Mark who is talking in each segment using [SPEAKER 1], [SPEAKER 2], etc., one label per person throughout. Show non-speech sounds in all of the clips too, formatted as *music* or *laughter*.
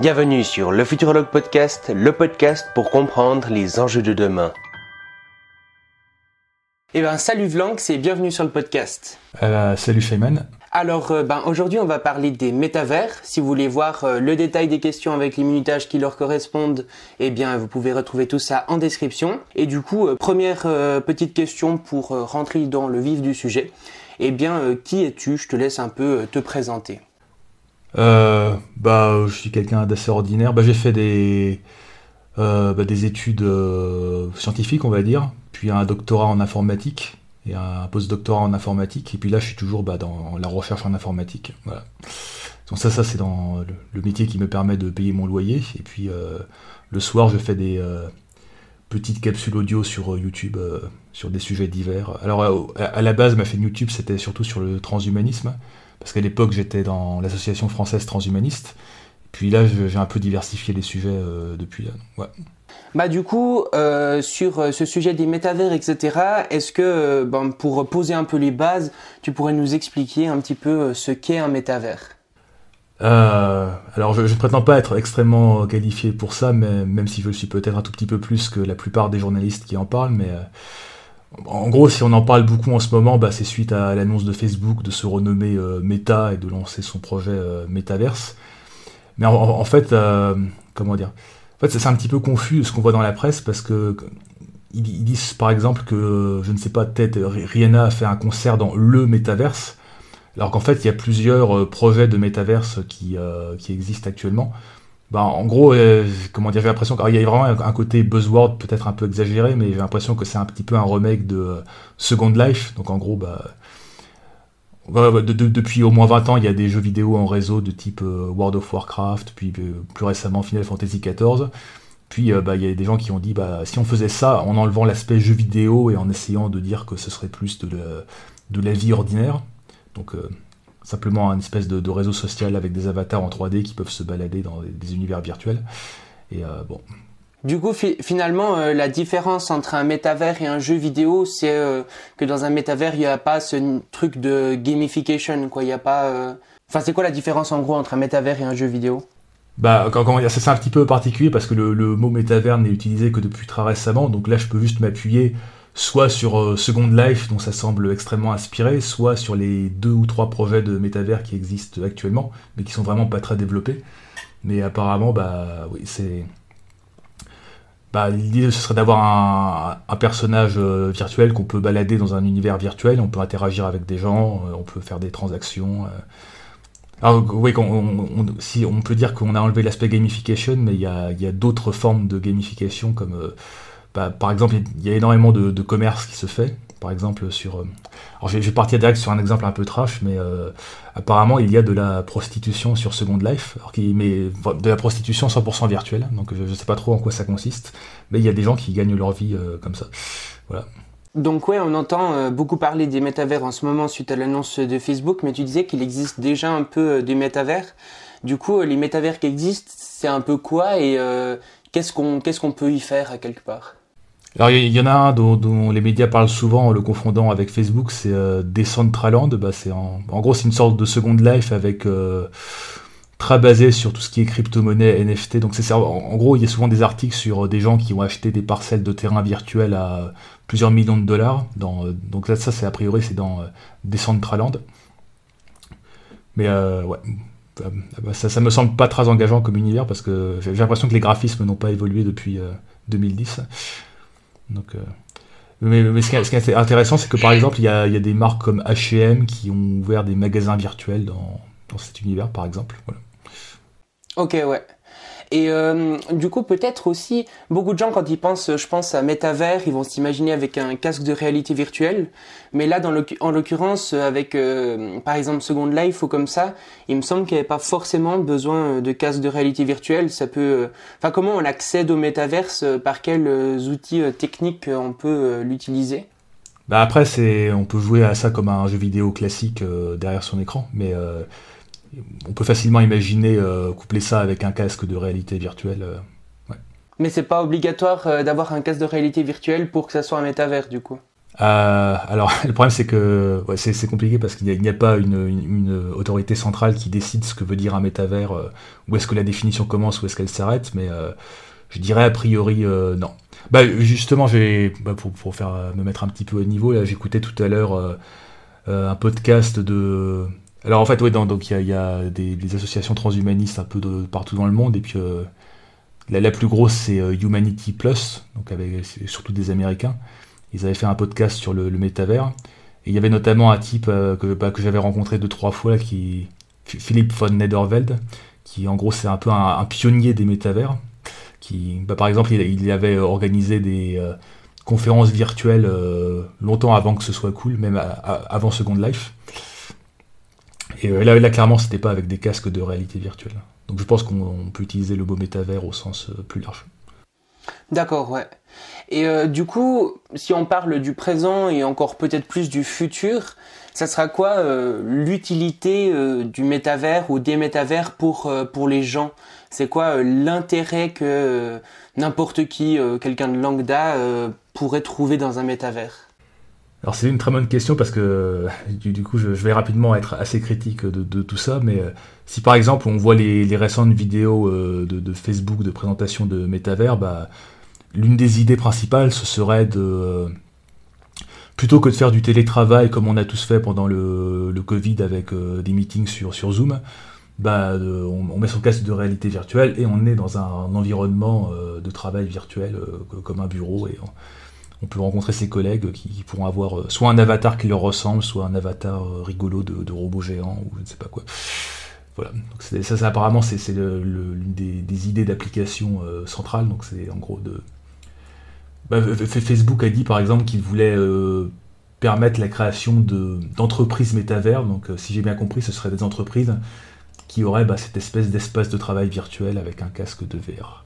[SPEAKER 1] Bienvenue sur le Futurologue Podcast, le podcast pour comprendre les enjeux de demain. Eh ben salut Vlanx et bienvenue sur le podcast.
[SPEAKER 2] Euh, salut Shayman.
[SPEAKER 1] Alors euh, ben, aujourd'hui on va parler des métavers. Si vous voulez voir euh, le détail des questions avec les minutages qui leur correspondent, eh bien vous pouvez retrouver tout ça en description. Et du coup, première petite question pour rentrer dans le vif du sujet. Eh bien, qui es-tu? Je te laisse un peu te présenter.
[SPEAKER 2] Euh, bah, je suis quelqu'un d'assez ordinaire. Bah, j'ai fait des, euh, bah, des études euh, scientifiques, on va dire, puis un doctorat en informatique et un post-doctorat en informatique. Et puis là, je suis toujours bah, dans la recherche en informatique. Donc ça, ça c'est dans le, métier qui me permet de payer mon loyer. Et puis le soir, je fais des petites capsules audio sur YouTube sur des sujets divers. Alors à la base, ma chaîne YouTube, c'était surtout sur le transhumanisme parce qu'à l'époque j'étais dans l'association française transhumaniste. Puis là, j'ai un peu diversifié les sujets euh, depuis là. Ouais.
[SPEAKER 1] Bah du coup, euh, sur euh, ce sujet des métavers, etc., est-ce que, ben, pour poser un peu les bases, tu pourrais nous expliquer un petit peu ce qu'est un métavers?
[SPEAKER 2] Alors, je ne prétends pas être extrêmement qualifié pour ça, mais même si je le suis peut-être un tout petit peu plus que la plupart des journalistes qui en parlent, mais en gros, si on en parle beaucoup en ce moment, bah, c'est suite à l'annonce de Facebook de se renommer euh, Meta et de lancer son projet euh, Metaverse. Mais en, fait, euh, comment dire? En fait, c'est un petit peu confus ce qu'on voit dans la presse parce que ils, disent par exemple que, je ne sais pas, peut-être Rihanna a fait un concert dans le Metaverse, alors qu'en fait, il y a plusieurs projets de Metaverse qui, qui existent actuellement. Bah, en gros, euh, comment dire, j'ai l'impression qu'il y a vraiment un, côté buzzword peut-être un peu exagéré, mais j'ai l'impression que c'est un petit peu un remake de euh, Second Life. Donc en gros, bah, depuis au moins 20 ans, il y a des jeux vidéo en réseau de type euh, World of Warcraft, puis plus récemment Final Fantasy XIV. Puis bah, il y a des gens qui ont dit bah, si on faisait ça en enlevant l'aspect jeu vidéo et en essayant de dire que ce serait plus de la vie ordinaire. Donc simplement un espèce de, réseau social avec des avatars en 3D qui peuvent se balader dans des, univers virtuels. Et euh, bon.
[SPEAKER 1] Du coup, finalement, euh, la différence entre un métavers et un jeu vidéo, c'est euh, que dans un métavers, il n'y a pas ce truc de gamification, quoi. Il n'y a pas. Enfin, c'est quoi la différence en gros entre un métavers et un jeu vidéo?
[SPEAKER 2] Bah, quand, c'est un petit peu particulier parce que le, le mot métavers n'est utilisé que depuis très récemment, donc là je peux juste m'appuyer soit sur euh, Second Life, dont ça semble extrêmement inspiré, soit sur les deux ou trois projets de métavers qui existent actuellement, mais qui sont vraiment pas très développés. Mais apparemment, bah oui, c'est. Bah, l'idée ce serait d'avoir un, personnage euh, virtuel qu'on peut balader dans un univers virtuel, on peut interagir avec des gens, euh, on peut faire des transactions. Alors oui, on, peut dire qu'on a enlevé l'aspect gamification, mais il y a d'autres formes de gamification comme bah, par exemple, il y a énormément de, commerce qui se fait. Par exemple, sur. Euh, alors, je vais, partir direct sur un exemple un peu trash, mais euh, apparemment, il y a de la prostitution sur Second Life, mais de la prostitution 100% virtuelle. Donc, je ne sais pas trop en quoi ça consiste, mais il y a des gens qui gagnent leur vie euh, comme ça. Voilà.
[SPEAKER 1] Donc ouais, on entend beaucoup parler des métavers en ce moment suite à l'annonce de Facebook, mais tu disais qu'il existe déjà un peu des métavers. Du coup, les métavers qui existent, c'est un peu quoi et qu'est-ce qu'on qu'est-ce qu'on peut y faire à quelque part?
[SPEAKER 2] Alors il y, en a un dont, les médias parlent souvent en le confondant avec Facebook, c'est euh, Decentraland. Bah, en, gros c'est une sorte de Second Life avec euh, très basé sur tout ce qui est crypto-monnaie, NFT. Donc c'est en, gros il y a souvent des articles sur euh, des gens qui ont acheté des parcelles de terrain virtuels à plusieurs millions de dollars. Donc là ça c'est a priori c'est dans Decentraland. Mais ouais. Bah, ça, ça me semble pas très engageant comme univers parce que j'ai l'impression que les graphismes n'ont pas évolué depuis 2010. Donc, euh, mais, ce, qui est, intéressant, c'est que par exemple, il y a, des marques comme H&M qui ont ouvert des magasins virtuels dans, cet univers, par exemple.
[SPEAKER 1] Ok, ouais. Et euh, du coup, peut-être aussi, beaucoup de gens, quand ils pensent, je pense, à métavers, ils vont s'imaginer avec un casque de réalité virtuelle. Mais là, en l'occurrence, avec, euh, par exemple, Second Life ou comme ça, il me semble qu'il n'y avait pas forcément besoin de casque de réalité virtuelle. Ça peut, euh, enfin, comment on accède au métaverse Par quels outils techniques on peut l'utiliser?
[SPEAKER 2] Bah après, on peut jouer à ça comme un jeu vidéo classique derrière son écran, mais on peut facilement imaginer euh, coupler ça avec un casque de réalité virtuelle. Euh,
[SPEAKER 1] Mais c'est pas obligatoire euh, d'avoir un casque de réalité virtuelle pour que ça soit un métavers du coup?
[SPEAKER 2] Alors, *laughs* le problème, c'est que c'est compliqué parce qu'il n'y a, pas une, autorité centrale qui décide ce que veut dire un métavers, où est-ce que la définition commence, où est-ce qu'elle s'arrête, mais je dirais a priori non. Bah, justement, bah, pour, faire, me mettre un petit peu au niveau, j'écoutais tout à l'heure un podcast de. Alors, en fait, oui, donc il y a, des, associations transhumanistes un peu de, partout dans le monde, et puis la, plus grosse, c'est Humanity Plus, donc avec surtout des Américains. Ils avaient fait un podcast sur le, métavers. Et il y avait notamment un type euh, que, bah, que j'avais rencontré deux, trois fois, qui, Philippe von Nederveld, qui en gros c'est un peu un, pionnier des métavers. Qui, bah, par exemple, il, avait organisé des euh, conférences virtuelles euh, longtemps avant que ce soit cool, même avant Second Life. Et là, là, clairement, c'était pas avec des casques de réalité virtuelle. Donc je pense qu'on peut utiliser le mot métavers au sens plus large.
[SPEAKER 1] D'accord, ouais. Et euh, du coup, si on parle du présent et encore peut-être plus du futur, ça sera quoi euh, l'utilité euh, du métavers ou des métavers pour pour les gens? C'est quoi l'intérêt que n'importe qui, quelqu'un de lambda, pourrait trouver dans un métavers?
[SPEAKER 2] Alors c'est une très bonne question parce que du, coup je, vais rapidement être assez critique de, tout ça, mais si par exemple on voit les, récentes vidéos de, de, Facebook de présentation de métavers, bah, l'une des idées principales, ce serait de plutôt que de faire du télétravail comme on a tous fait pendant le, Covid avec euh, des meetings sur, Zoom, bah, on, met son casque de réalité virtuelle et on est dans un, environnement euh, de travail virtuel euh, comme un bureau et on, peut rencontrer ses collègues qui, pourront avoir soit un avatar qui leur ressemble, soit un avatar rigolo de, robot géant ou je ne sais pas quoi. Voilà. Ça, apparemment, c'est l'une des, idées d'application centrale. Donc bah, Facebook a dit par exemple qu'il voulait euh, permettre la création d'entreprises métavers. Donc, euh, si j'ai bien compris, ce seraient des entreprises qui auraient bah, cette espèce d'espace de travail virtuel avec un casque de VR.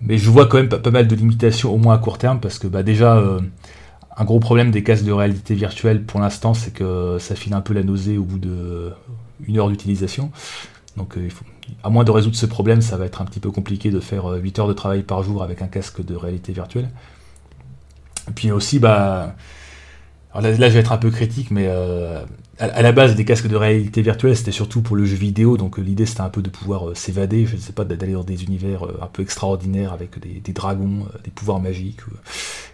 [SPEAKER 2] Mais je vois quand même pas, mal de limitations, au moins à court terme, parce que bah, déjà, euh, un gros problème des casques de réalité virtuelle pour l'instant, c'est que ça file un peu la nausée au bout d'une heure d'utilisation. Donc, il faut, à moins de résoudre ce problème, ça va être un petit peu compliqué de faire 8 euh, heures de travail par jour avec un casque de réalité virtuelle. Et puis aussi, bah, là, je vais être un peu critique, mais euh, à, la base des casques de réalité virtuelle, c'était surtout pour le jeu vidéo, donc euh, l'idée c'était un peu de pouvoir s'évader, je ne sais pas, d'aller dans des univers un peu extraordinaires avec des, dragons, des pouvoirs magiques.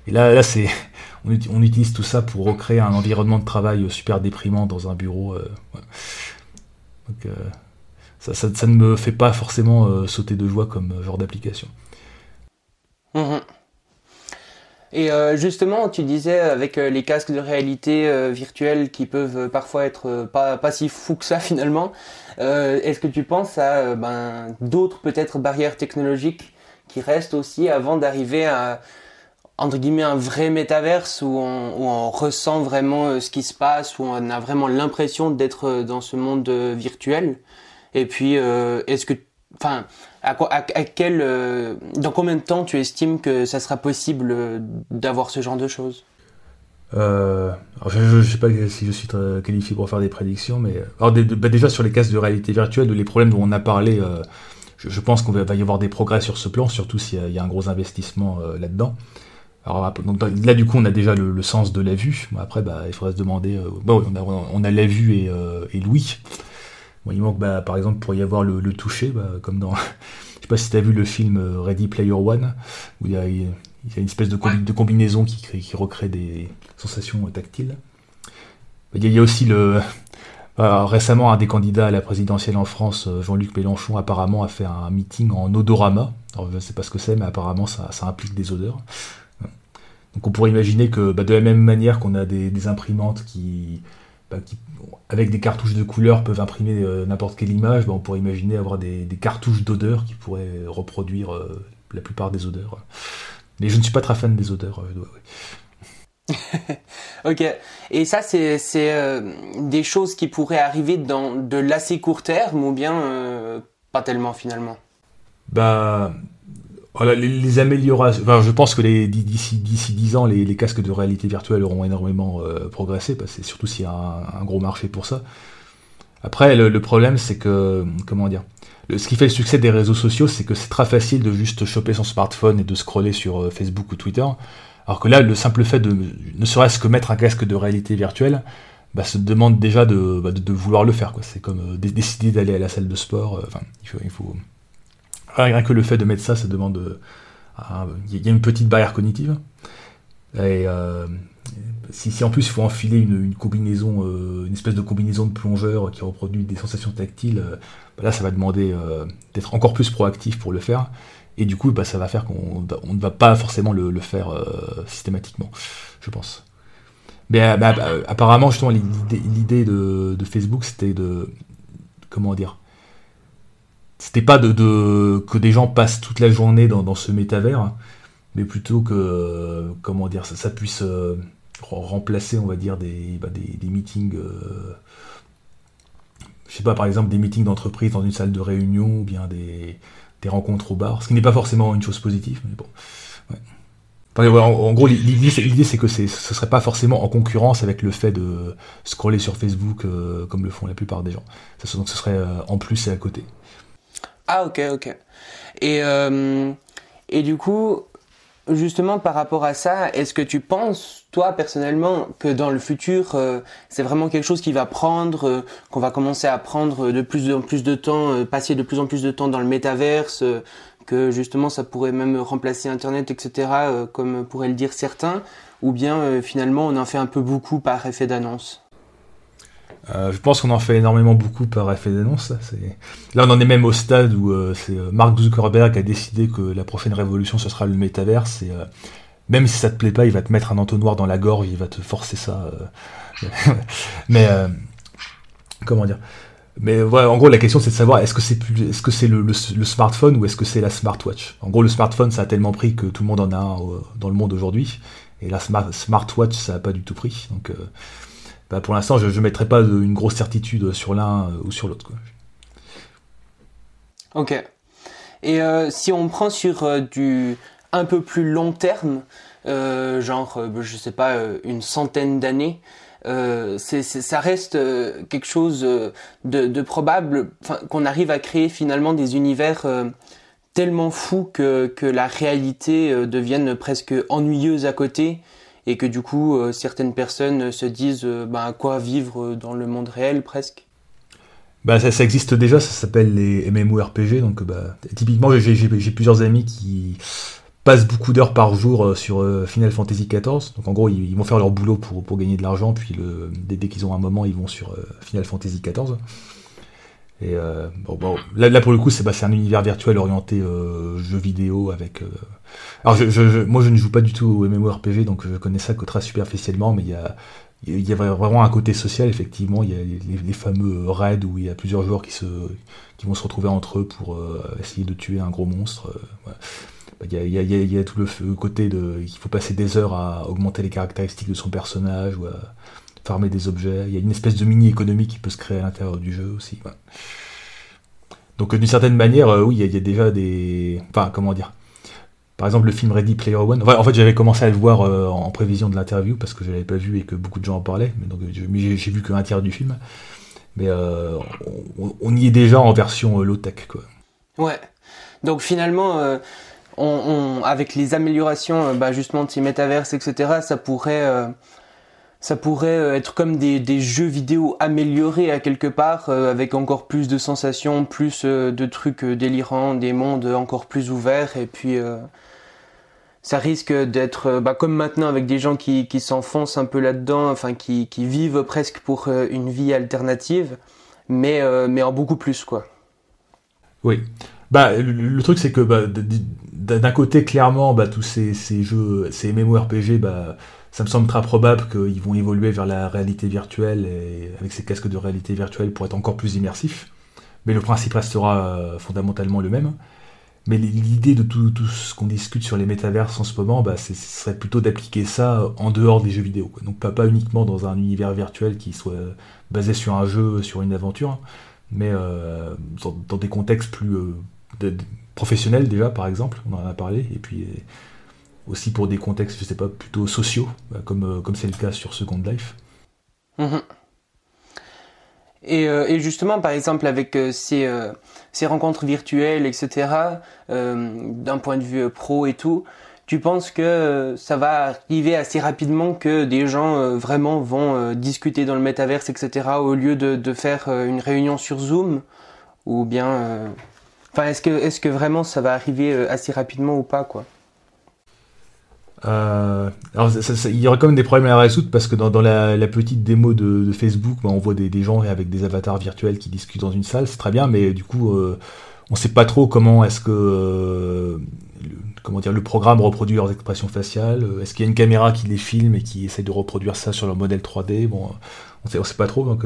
[SPEAKER 2] Et là, là c'est, *laughs* on, utilise tout ça pour recréer un environnement de travail super déprimant dans un bureau. Donc, ça, ne me fait pas forcément euh, sauter de joie comme euh, genre d'application.
[SPEAKER 1] Mhm. Et euh, justement, tu disais avec les casques de réalité virtuelle qui peuvent parfois être pas, si fous que ça *laughs* finalement, est-ce que tu penses à ben, d'autres peut-être barrières technologiques qui restent aussi avant d'arriver à entre un vrai métaverse où on, ressent vraiment ce qui se passe, où on a vraiment l'impression d'être dans ce monde virtuel? Et puis, euh, est-ce que, enfin, à, quel, euh, dans combien de temps tu estimes que ça sera possible euh, d'avoir ce genre de choses?
[SPEAKER 2] Je ne sais pas si je suis qualifié pour faire des prédictions, mais alors, bah, déjà sur les casques de réalité virtuelle, les problèmes dont on a parlé, je, pense qu'on va y avoir des progrès sur ce plan, surtout s'il y, a un gros investissement là-dedans. Là du coup on a déjà le, sens de la vue. Après bah, il faudrait se demander. a, on a la vue et, et l'ouïe il manque, bah, par exemple, pour y avoir le, toucher, bah, comme dans. *laughs* Je sais pas si tu as vu le film euh, Ready Player One, où il y a, une espèce de, de combinaison qui, qui, recrée des sensations tactiles. Il y a, aussi le. *laughs* Bah, récemment, un des candidats à la présidentielle en France, euh, Jean-Luc Mélenchon, apparemment a fait un meeting en odorama. Alors, je ne sais pas ce que c'est, mais apparemment, ça, implique des odeurs. Donc, on pourrait imaginer que, de la même manière qu'on a des imprimantes qui, bah, qui, avec des cartouches de couleurs, peuvent imprimer euh, n'importe quelle image, bah, on pourrait imaginer avoir des, cartouches d'odeurs qui pourraient reproduire euh, la plupart des odeurs. Mais je ne suis pas très fan des odeurs.
[SPEAKER 1] Euh, *laughs* ok. Et ça, c'est des choses qui pourraient arriver dans de l'assez court terme ou bien pas tellement finalement?
[SPEAKER 2] Bah, voilà, les, améliorations. Enfin, je pense que d'ici d'ici 10 ans, les, casques de réalité virtuelle auront énormément euh, progressé, parce que surtout s'il y a un, gros marché pour ça. Après, le, problème, c'est que comment dire, ce qui fait le succès des réseaux sociaux, c'est que c'est très facile de juste choper son smartphone et de scroller sur euh, Facebook ou Twitter. Alors que là, le simple fait de ne serait-ce que mettre un casque de réalité virtuelle, bah, se demande déjà de, bah, de, vouloir le faire. C'est comme euh, décider d'aller à la salle de sport. Enfin, il faut... Rien que le fait de mettre ça, ça demande. Euh, il y a une petite barrière cognitive. Et si, si, en plus il faut enfiler une, combinaison, une espèce de combinaison de plongeur qui reproduit des sensations tactiles, bah là ça va demander d'être encore plus proactif pour le faire. Et du coup, bah, ça va faire qu'on ne va pas forcément le, faire systématiquement, je pense. Mais euh, bah, bah, apparemment, justement, l'idée de, Facebook, c'était de. Comment dire C'était pas de, que des gens passent toute la journée dans, ce métavers, mais plutôt que. Comment dire Ça, puisse euh, remplacer, on va dire, des, bah, des, meetings. Euh, je sais pas, par exemple, des meetings d'entreprise dans une salle de réunion, ou bien des, des rencontres au bar, ce qui n'est pas forcément une chose positive, mais bon en, gros, l'idée c'est que ce serait pas forcément en concurrence avec le fait de scroller sur Facebook euh, comme le font la plupart des gens. Donc ce serait euh, en plus et à côté.
[SPEAKER 1] Ah ok ok. Et euh, et du coup, justement par rapport à ça, est-ce que tu penses toi personnellement que dans le futur c'est vraiment quelque chose qui va prendre, qu'on va commencer à prendre de plus en plus de temps, passer de plus en plus de temps dans le métaverse que justement ça pourrait même remplacer Internet, etc., euh, comme pourraient le dire certains, ou bien euh, finalement on en fait un peu beaucoup par effet d'annonce?
[SPEAKER 2] Euh, je pense qu'on en fait énormément beaucoup par effet d'annonce. Là, on en est même au stade où c'est Mark Zuckerberg a décidé que la prochaine révolution, ce sera le métaverse. Et même si ça te plaît pas, il va te mettre un entonnoir dans la gorge, il va te forcer ça. *laughs* Mais comment dire? Mais voilà, en gros, la question c'est de savoir est-ce que c'est le, smartphone ou est-ce que c'est la smartwatch? En gros, le smartphone ça a tellement pris que tout le monde en a un euh, dans le monde aujourd'hui, et la smartwatch ça a pas du tout pris. Donc, euh, bah, pour l'instant, je ne mettrai pas une grosse certitude sur l'un euh, ou sur l'autre.
[SPEAKER 1] Ok. Et si on prend sur du un peu plus long terme, genre, je sais pas, une centaine d'années, euh, ça reste euh, quelque chose euh, de, probable, qu'on arrive à créer finalement des univers tellement fous que, que la réalité devienne presque ennuyeuse à côté et que du coup certaines personnes se disent bah, à quoi vivre dans le monde réel presque?
[SPEAKER 2] Bah ça, existe déjà, ça s'appelle les MMORPG, donc bah, typiquement j'ai plusieurs amis qui passent beaucoup d'heures par jour euh, sur euh, Final Fantasy XIV. Donc en gros, ils, vont faire leur boulot pour, pour gagner de l'argent, puis le, dès, qu'ils ont un moment, ils vont sur euh, Final Fantasy XIV. Et bon, là, pour le coup, c'est bah, un univers virtuel orienté euh, jeu vidéo avec. Alors je, je, moi, je ne joue pas du tout au MMORPG, donc je connais ça que très superficiellement, mais il y a vraiment un côté social, effectivement. Il y a les, fameux raids où il y a plusieurs joueurs qui, se, qui vont se retrouver entre eux pour essayer de tuer un gros monstre. Il y, a, tout le, côté de il faut passer des heures à augmenter les caractéristiques de son personnage ou à farmer des objets. Il y a une espèce de mini économie qui peut se créer à l'intérieur du jeu aussi. Donc d'une certaine manière, euh, oui, il y, a déjà des. Enfin, comment dire? Par exemple, le film Ready Player One. en fait, j'avais commencé à le voir euh, en prévision de l'interview parce que je l'avais pas vu et que beaucoup de gens en parlaient. Mais donc, j'ai vu qu'un tiers du film. Mais euh, on, y est déjà en version low tech, quoi.
[SPEAKER 1] Ouais. Donc finalement, on, avec les améliorations euh, bah, justement de ces métaverses, etc., ça pourrait, euh, ça pourrait euh, être comme des, jeux vidéo améliorés à quelque part, avec encore plus de sensations, plus de trucs délirants, des mondes encore plus ouverts, et puis ça risque d'être bah, comme maintenant avec des gens qui, s'enfoncent un peu là-dedans, enfin qui, qui vivent presque pour une vie alternative, mais, mais en beaucoup plus quoi.
[SPEAKER 2] Oui. Bah, le, truc, c'est que bah, d'un côté, clairement, bah, tous ces, ces, jeux, ces MMORPG, bah, ça me semble très probable qu'ils vont évoluer vers la réalité virtuelle et avec ces casques de réalité virtuelle pour être encore plus immersifs. Mais le principe restera euh, fondamentalement le même. Mais l'idée de tout, ce qu'on discute sur les métaverses en ce moment, bah, ce serait plutôt d'appliquer ça en dehors des jeux vidéo. Donc pas, uniquement dans un univers virtuel qui soit basé sur un jeu, sur une aventure, mais euh, dans, des contextes plus, euh, professionnels déjà, par exemple, on en a parlé, et puis aussi pour des contextes, je sais pas, plutôt sociaux, euh, comme euh, comme c'est le cas sur Second Life.
[SPEAKER 1] Mhm. Et, et, justement, par exemple, avec ces, ces rencontres virtuelles, etc., d'un point de vue pro et tout, tu penses que ça va arriver assez rapidement que des gens vraiment vont discuter dans le métaverse, etc., au lieu de, de faire une réunion sur Zoom? Ou bien. Enfin, est-ce que, est que vraiment ça va arriver assez rapidement ou pas, quoi?
[SPEAKER 2] Euh, alors, il y aurait quand même des problèmes à résoudre parce que dans, la, petite démo de, Facebook, bah, on voit des, gens avec des avatars virtuels qui discutent dans une salle, c'est très bien, mais du coup, euh, on sait pas trop comment est-ce que euh, le, comment dire, le programme reproduit leurs expressions faciales. Est-ce qu'il y a une caméra qui les filme et qui essaie de reproduire ça sur leur modèle 3D Bon, on on sait pas trop. Donc,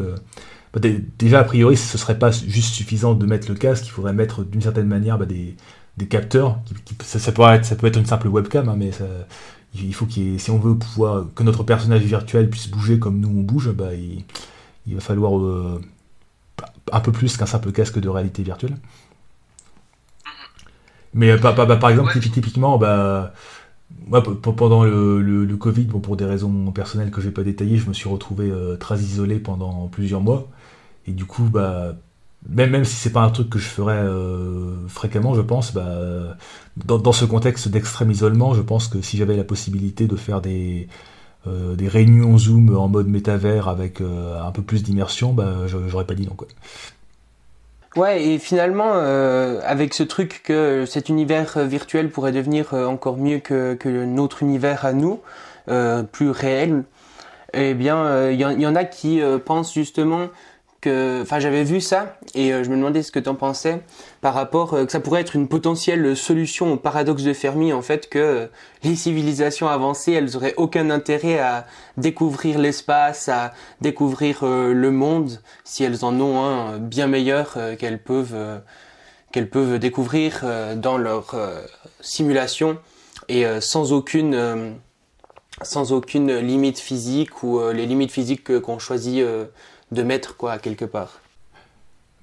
[SPEAKER 2] bah, déjà, a priori, ce serait pas juste suffisant de mettre le casque, il faudrait mettre d'une certaine manière bah, des des capteurs. Qui, ça, peut être, ça peut être une simple webcam, hein, mais il faut qu'il si on veut pouvoir que notre personnage virtuel puisse bouger comme nous on bouge, bah, il, va falloir euh, un peu plus qu'un simple casque de réalité virtuelle. Mais euh, par exemple, typiquement, bah, moi, pendant le, Covid, bon, pour des raisons personnelles que je vais pas détailler, je me suis retrouvé euh, très isolé pendant plusieurs mois. Et du coup, bah, même, même si c'est pas un truc que je ferais euh, fréquemment, je pense, bah, dans, ce contexte d'extrême isolement, je pense que si j'avais la possibilité de faire des, euh, des réunions Zoom en mode métavers avec euh, un peu plus d'immersion, bah, j'aurais pas dit non. Quoi.
[SPEAKER 1] Ouais, et finalement, avec ce truc que cet univers virtuel pourrait devenir encore mieux que, que notre univers à nous, plus réel, eh bien, il y, en a qui pensent justement que, enfin, j'avais vu ça et euh, je me demandais ce que tu en pensais par rapport euh, que ça pourrait être une potentielle solution au paradoxe de Fermi en fait que euh, les civilisations avancées elles auraient aucun intérêt à découvrir l'espace, à découvrir le monde si elles en ont un bien meilleur qu'elles peuvent qu'elles peuvent découvrir dans leur simulation et sans aucune sans aucune limite physique ou les limites physiques qu'on choisit de mettre quoi quelque part?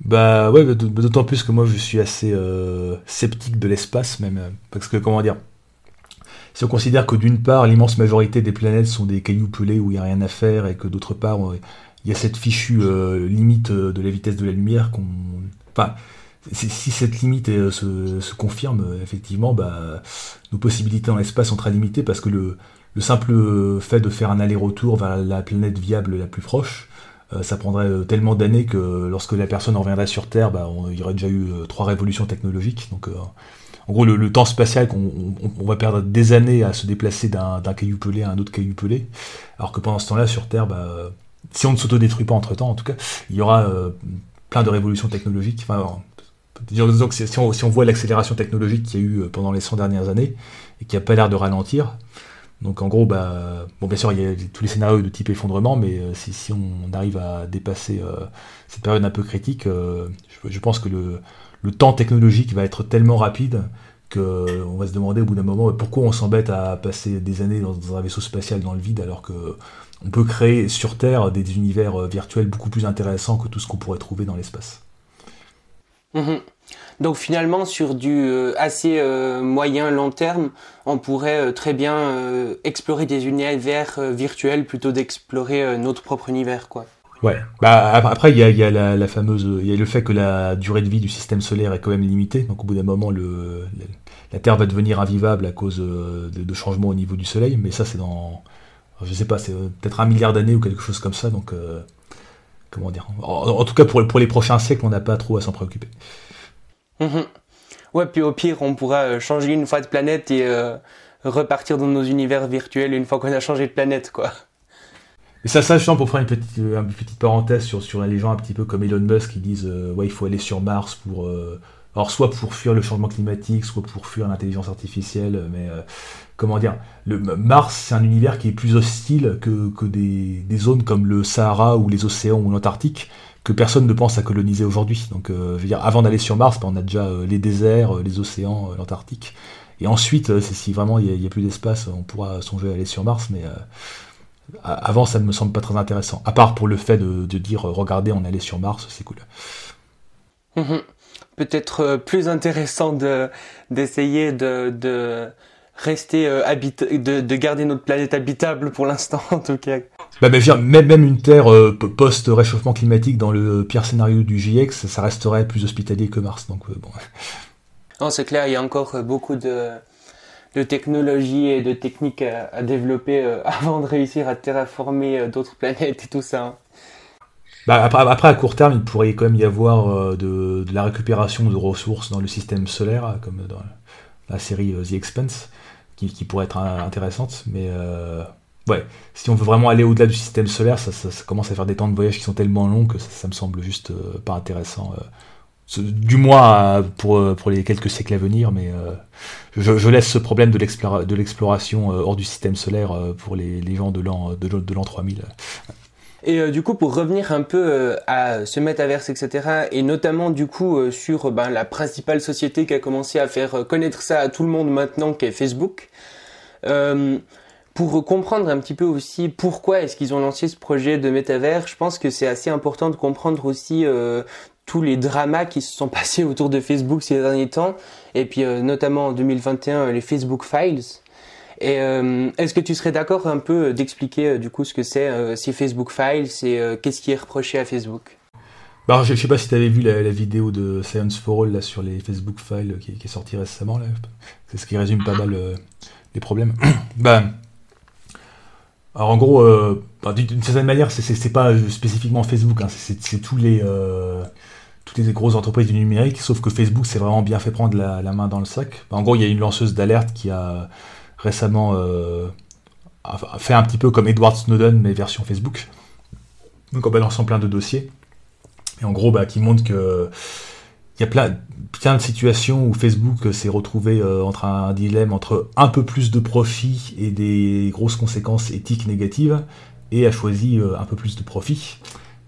[SPEAKER 2] Bah ouais, d'autant plus que moi je suis assez euh, sceptique de l'espace même, euh, parce que comment dire, si on considère que d'une part l'immense majorité des planètes sont des cailloux pelés où il n'y a rien à faire et que d'autre part il y a cette fichue euh, limite de la vitesse de la lumière qu'on... Enfin, si cette limite se, confirme, effectivement, bah, nos possibilités dans l'espace sont très limitées parce que le, le simple fait de faire un aller-retour vers la planète viable la plus proche, ça prendrait euh, tellement d'années que lorsque la personne reviendrait sur Terre, bah, il y aurait déjà eu euh, trois révolutions technologiques. Donc, en gros, le, temps spatial, on, va perdre des années à se déplacer d'un caillou pelé à un autre caillou pelé, alors que pendant ce temps-là, sur Terre, bah, si on ne s'autodétruit pas entre-temps, en tout cas, il y aura plein de révolutions technologiques. Enfin, que si on, si on voit l'accélération technologique qu'il y a eu pendant les 100 dernières années, et qui n'a pas l'air de ralentir, donc en gros, bah, bon, bien sûr, il y a tous les scénarios de type effondrement, mais euh, si, on arrive à dépasser euh, cette période un peu critique, euh, je, pense que le, temps technologique va être tellement rapide qu'on va se demander au bout d'un moment pourquoi on s'embête à passer des années dans, un vaisseau spatial dans le vide alors que on peut créer sur Terre des univers virtuels beaucoup plus intéressants que tout ce qu'on pourrait trouver dans l'espace.
[SPEAKER 1] Mhm. Donc finalement, sur du euh, assez euh, moyen long terme, on pourrait euh, très bien explorer des univers virtuels plutôt d'explorer notre propre univers, quoi.
[SPEAKER 2] Ouais. Bah après, il y a, la, fameuse, le fait que la durée de vie du système solaire est quand même limitée. Donc au bout d'un moment, la Terre va devenir invivable à cause de, changements au niveau du Soleil. Mais ça, c'est dans, je sais pas, c'est peut-être un milliard d'années ou quelque chose comme ça. Donc comment dire? En, tout cas, pour les prochains siècles, on n'a pas trop à s'en préoccuper.
[SPEAKER 1] Mhm. Ouais, puis au pire, on pourra euh, changer une fois de planète et euh, repartir dans nos univers virtuels une fois qu'on a changé de planète, quoi.
[SPEAKER 2] Et ça, sachant pour faire une petite, euh, parenthèse sur, sur les gens un petit peu comme Elon Musk qui disent ouais il faut aller sur Mars pour alors soit pour fuir le changement climatique, soit pour fuir l'intelligence artificielle, mais comment dire, le Mars c'est un univers qui est plus hostile que, des, zones comme le Sahara ou les océans ou l'Antarctique, que personne ne pense à coloniser aujourd'hui. Donc, euh, je veux dire, avant d'aller sur Mars, on a déjà euh, les déserts, euh, les océans, l'Antarctique. Et ensuite, si vraiment il n'y a, plus d'espace, on pourra songer à aller sur Mars, mais avant, ça ne me semble pas très intéressant. À part pour le fait de, dire, regardez, on est allé sur Mars, c'est cool.
[SPEAKER 1] Mhm. Peut-être plus intéressant d'essayer de, rester de, de garder notre planète habitable pour l'instant, *laughs* en tout cas.
[SPEAKER 2] Bah, mais même, même une Terre euh, post-réchauffement climatique dans le pire scénario du GX, ça resterait plus hospitalier que Mars. Donc, euh, bon. *laughs*
[SPEAKER 1] Non, c'est clair, il y a encore euh, beaucoup de, de technologie et de techniques à, développer *laughs* avant de réussir à terraformer d'autres planètes et tout ça. Hein.
[SPEAKER 2] Bah, après, à court terme, il pourrait quand même y avoir de, de, la récupération de ressources dans le système solaire, comme dans la série The Expanse, qui, qui pourrait être intéressante. Mais ouais, si on veut vraiment aller au-delà du système solaire, ça, commence à faire des temps de voyage qui sont tellement longs que ça, me semble juste euh, pas intéressant. Euh. du moins pour, euh, pour les quelques siècles à venir, mais je, laisse ce problème de l'exploration hors du système solaire pour les, gens de l'an de, l'an 3000.
[SPEAKER 1] Et du coup, pour revenir un peu à ce métaverse, etc., et notamment du coup sur ben, la principale société qui a commencé à faire connaître ça à tout le monde maintenant, qui est Facebook pour comprendre un petit peu aussi pourquoi est-ce qu'ils ont lancé ce projet de métavers, je pense que c'est assez important de comprendre aussi euh, tous les dramas qui se sont *laughs* passés autour de Facebook ces derniers temps, et puis euh, notamment en 2021 les Facebook Files. Et euh, est-ce que tu serais d'accord un peu d'expliquer du coup ce que c'est ces Facebook Files et qu'est-ce qui est reproché à Facebook?
[SPEAKER 2] Bah, je, sais pas si tu avais vu la, vidéo de Science for All là, sur les Facebook Files qui, qui est sortie récemment. C'est ce qui résume pas mal les problèmes. *clears throat* bah, alors en gros, euh, bah, d'une certaine manière, c'est pas spécifiquement Facebook, hein, c'est tous les euh, toutes les grosses entreprises du numérique, sauf que Facebook s'est vraiment bien fait prendre la, main dans le sac. Bah, en gros, il y a une lanceuse d'alerte qui a récemment euh, fait un petit peu comme Edward Snowden, mais version Facebook. Donc en balançant plein de dossiers. Et en gros, bah, qui montre que il y a plein, plein de situations où Facebook s'est retrouvé euh, entre un dilemme entre un peu plus de profit et des grosses conséquences éthiques négatives, et a choisi euh, un peu plus de profit.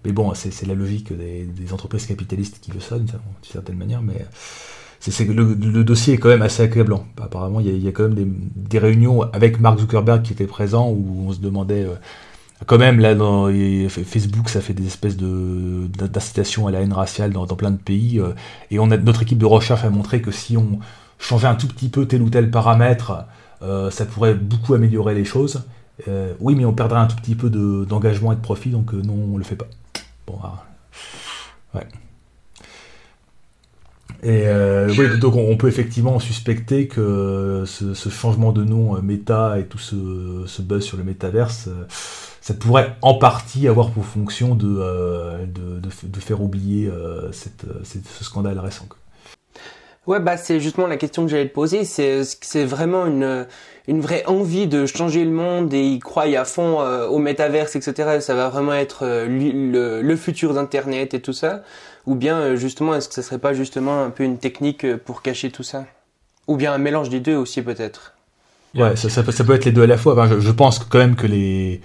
[SPEAKER 2] Mais bon, c'est la logique des, entreprises capitalistes qui veut ça, d'une certaine manière, mais c'est le, le, dossier est quand même assez accablant. Apparemment, il y, a, quand même des, des, réunions avec Mark Zuckerberg qui était présent où on se demandait euh, quand même, là, dans Facebook, ça fait des espèces de d'incitation à la haine raciale dans, plein de pays. Euh, et on notre équipe de recherche a montré que si on changeait un tout petit peu tel ou tel paramètre, euh, ça pourrait beaucoup améliorer les choses. Euh, oui, mais on perdrait un tout petit peu d'engagement et de profit, donc non, on le fait pas. Bon, ah, ouais. Et oui, donc on, peut effectivement suspecter que ce, changement de nom méta et tout ce, ce buzz sur le métaverse ça pourrait en partie avoir pour fonction de, euh, de, faire oublier euh, cette, ce scandale récent.
[SPEAKER 1] Ouais, bah c'est justement la question que j'allais te poser. C'est c'est vraiment une une vraie envie de changer le monde et ils croient à fond euh, au métaverse, etc. Ça va vraiment être le, le, futur d'internet et tout ça? Ou bien justement, est-ce que ça serait pas justement un peu une technique pour cacher tout ça? Ou bien un mélange des deux aussi peut-être?
[SPEAKER 2] Ouais, ça, ça, peut, ça, peut, être les deux à la fois. Enfin, je, je pense quand même que les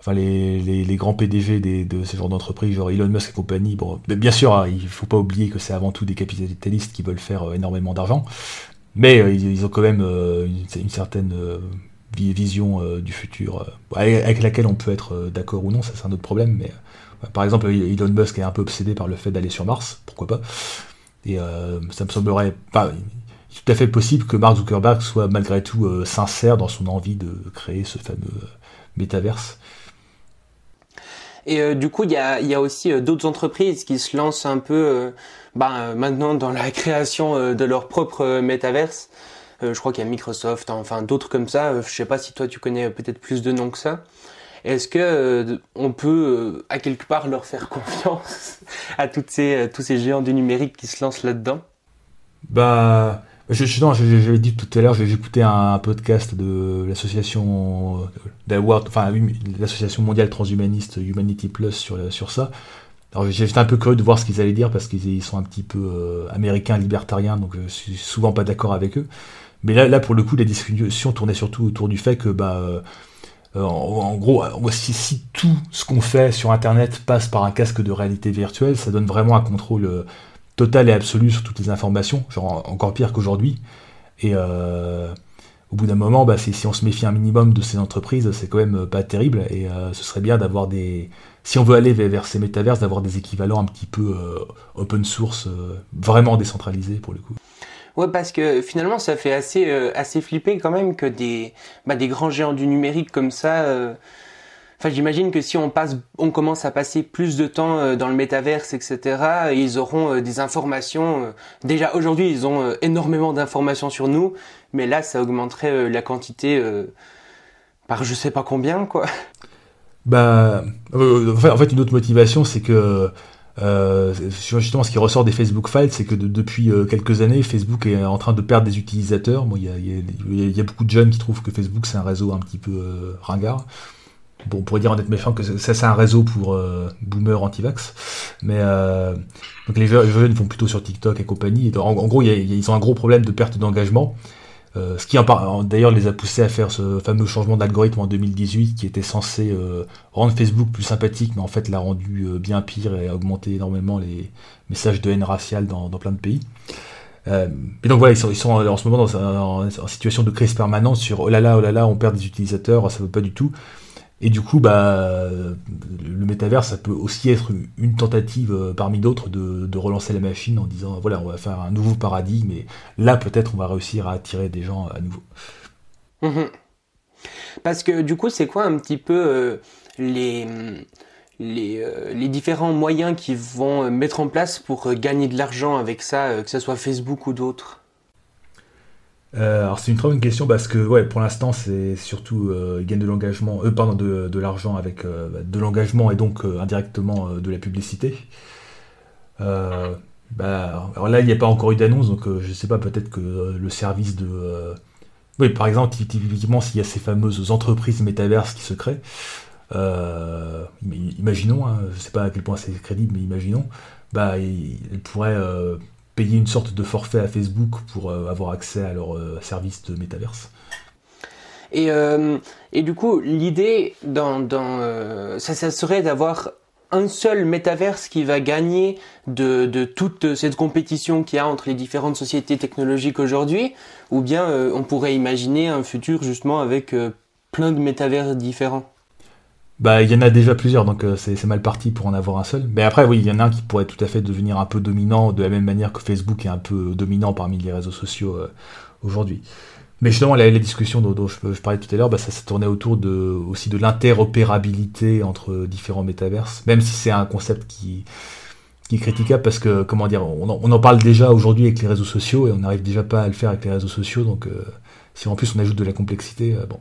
[SPEAKER 2] enfin les, les, grands PDG des, de ce genre d'entreprise, genre Elon Musk et compagnie, bon, bien sûr, hein, il faut pas oublier que c'est avant tout des capitalistes qui veulent faire euh, énormément d'argent, mais euh, ils, ont quand même euh, une, certaine vision du futur, avec, laquelle on peut être d'accord ou non, ça c'est un autre problème, mais par exemple, Elon Musk est un peu obsédé par le fait d'aller sur Mars, pourquoi pas, et ça me semblerait tout à fait possible que Mark Zuckerberg soit malgré tout sincère dans son envie de créer ce fameux métaverse.
[SPEAKER 1] Et euh, du coup, il y a, aussi euh, d'autres entreprises qui se lancent un peu euh, bah, maintenant dans la *laughs* création de leur propre métaverse. je crois qu'il y a Microsoft, enfin d'autres comme ça. je sais pas si toi tu connais peut-être plus de noms que ça. Est-ce que on peut à quelque part leur faire *laughs* confiance à toutes ces, tous ces géants du numérique qui se lancent là-dedans?
[SPEAKER 2] Bah je, non, j'avais dit tout à l'heure, j'ai écouté un, podcast de l'association enfin l'association mondiale transhumaniste Humanity Plus sur, sur ça. Alors j'étais un peu curieux de voir ce qu'ils allaient dire parce qu'ils sont un petit peu euh, américains, libertariens, donc je suis souvent pas d'accord avec eux. Mais là, là, pour le coup, la discussion tournait surtout autour du fait que, bah, euh, en, gros, si, si tout ce qu'on fait sur Internet passe par un casque de réalité virtuelle, ça donne vraiment un contrôle euh, total et absolu sur toutes les informations, genre encore pire qu'aujourd'hui. Et euh, au bout d'un moment, bah, si on se méfie un minimum de ces entreprises, c'est quand même pas terrible. Et euh, ce serait bien d'avoir des. Si on veut aller vers, ces métaverses, d'avoir des équivalents un petit peu euh, open source, vraiment décentralisés pour le coup.
[SPEAKER 1] Ouais, parce que finalement, ça fait assez, assez flipper quand même que des, bah, des grands géants du numérique comme ça Enfin, j'imagine que si on passe, on commence à passer plus de temps euh, dans le métaverse, etc., ils auront euh, des informations. Euh, déjà aujourd'hui, ils ont énormément d'informations sur nous, mais là, ça augmenterait la quantité par je sais pas combien, quoi.
[SPEAKER 2] Bah, en fait, une autre motivation, c'est que justement, ce qui ressort des Facebook Files, c'est que depuis quelques années, Facebook est en train de perdre des utilisateurs. Il y, a, beaucoup de jeunes qui trouvent que Facebook c'est un réseau un petit peu ringard. Bon, on pourrait dire en être méchant que ça c'est un réseau pour euh, boomers anti-vax, mais euh, donc les jeunes vont plutôt sur TikTok et compagnie. En, gros, ils ont un gros problème de perte d'engagement, euh, ce qui d'ailleurs les a poussés à faire ce fameux changement d'algorithme en 2018 qui était censé rendre Facebook plus sympathique, mais en fait l'a rendu bien pire et a augmenté énormément les messages de haine raciale dans, plein de pays. et donc voilà, ils sont, en ce moment en, situation de crise permanente sur oh là là, oh là là, on perd des utilisateurs, ça veut pas du tout. Et du coup, bah, le métavers, ça peut aussi être une tentative euh, parmi d'autres de, relancer la machine en disant voilà, on va faire un nouveau paradigme et là peut-être on va réussir à attirer des gens à nouveau.
[SPEAKER 1] Mhm. Parce que du coup, c'est quoi un petit peu euh, les, euh, les, différents moyens qu'ils vont mettre en place pour gagner de l'argent avec ça, que ce soit Facebook ou d'autres?
[SPEAKER 2] Euh, alors c'est une très bonne question parce que ouais pour l'instant c'est surtout euh, de l'engagement, euh, pardon de, de l'argent avec euh, de l'engagement et donc indirectement de la publicité. Bah, alors là il n'y a pas encore eu d'annonce donc je sais pas peut-être que le service de oui par exemple typiquement s'il y a ces fameuses entreprises métaverses qui se créent imaginons hein, je sais pas à quel point c'est crédible mais imaginons bah elles pourraient payer une sorte de forfait à Facebook pour euh, avoir accès à leur euh, service de métaverse.
[SPEAKER 1] Et, euh, et du coup, l'idée dans, dans ça, ça serait d'avoir un seul métaverse qui va gagner de, de toute cette compétition qu'il y a entre les différentes sociétés technologiques aujourd'hui, ou bien on pourrait imaginer un futur justement avec plein de métavers différents.
[SPEAKER 2] Bah, il y en a déjà plusieurs, donc euh, c'est mal parti pour en avoir un seul. Mais après, oui, il y en a un qui pourrait tout à fait devenir un peu dominant, de la même manière que Facebook est un peu dominant parmi les réseaux sociaux euh, aujourd'hui. Mais justement, la, la discussion dont, je, parlais tout à l'heure, bah, ça, se tournait autour de, aussi de l'interopérabilité entre différents métaverses, même si c'est un concept qui, qui est critiquable parce que, comment dire, on en, parle déjà aujourd'hui avec les réseaux sociaux et on n'arrive déjà pas à le faire avec les réseaux sociaux, donc euh, si en plus on ajoute de la complexité, bon.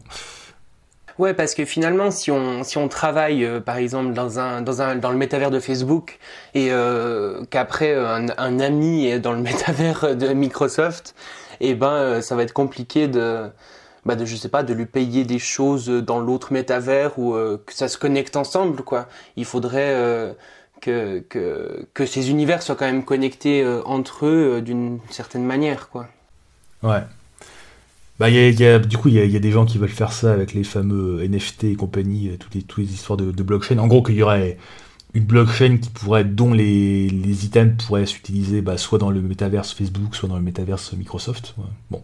[SPEAKER 1] Ouais, parce que finalement, si on si on travaille euh, par exemple dans un dans un dans le métavers de Facebook et euh, qu'après un, un, ami est dans le *laughs* métavers de Microsoft, et eh ben euh, ça va être compliqué de bah de je sais pas de lui payer des choses dans l'autre métavers ou que ça se connecte ensemble quoi. Il faudrait que, que que ces univers soient quand même connectés entre eux d'une certaine manière quoi.
[SPEAKER 2] Ouais. Bah, y a, du coup, il y a, des gens qui veulent faire ça avec les fameux NFT et compagnie, euh, toutes les, toutes les histoires de, blockchain. En gros, qu'il y aurait une blockchain qui pourrait, dont les, les items pourraient s'utiliser bah, soit dans le métaverse Facebook, soit dans le métaverse Microsoft. Bon,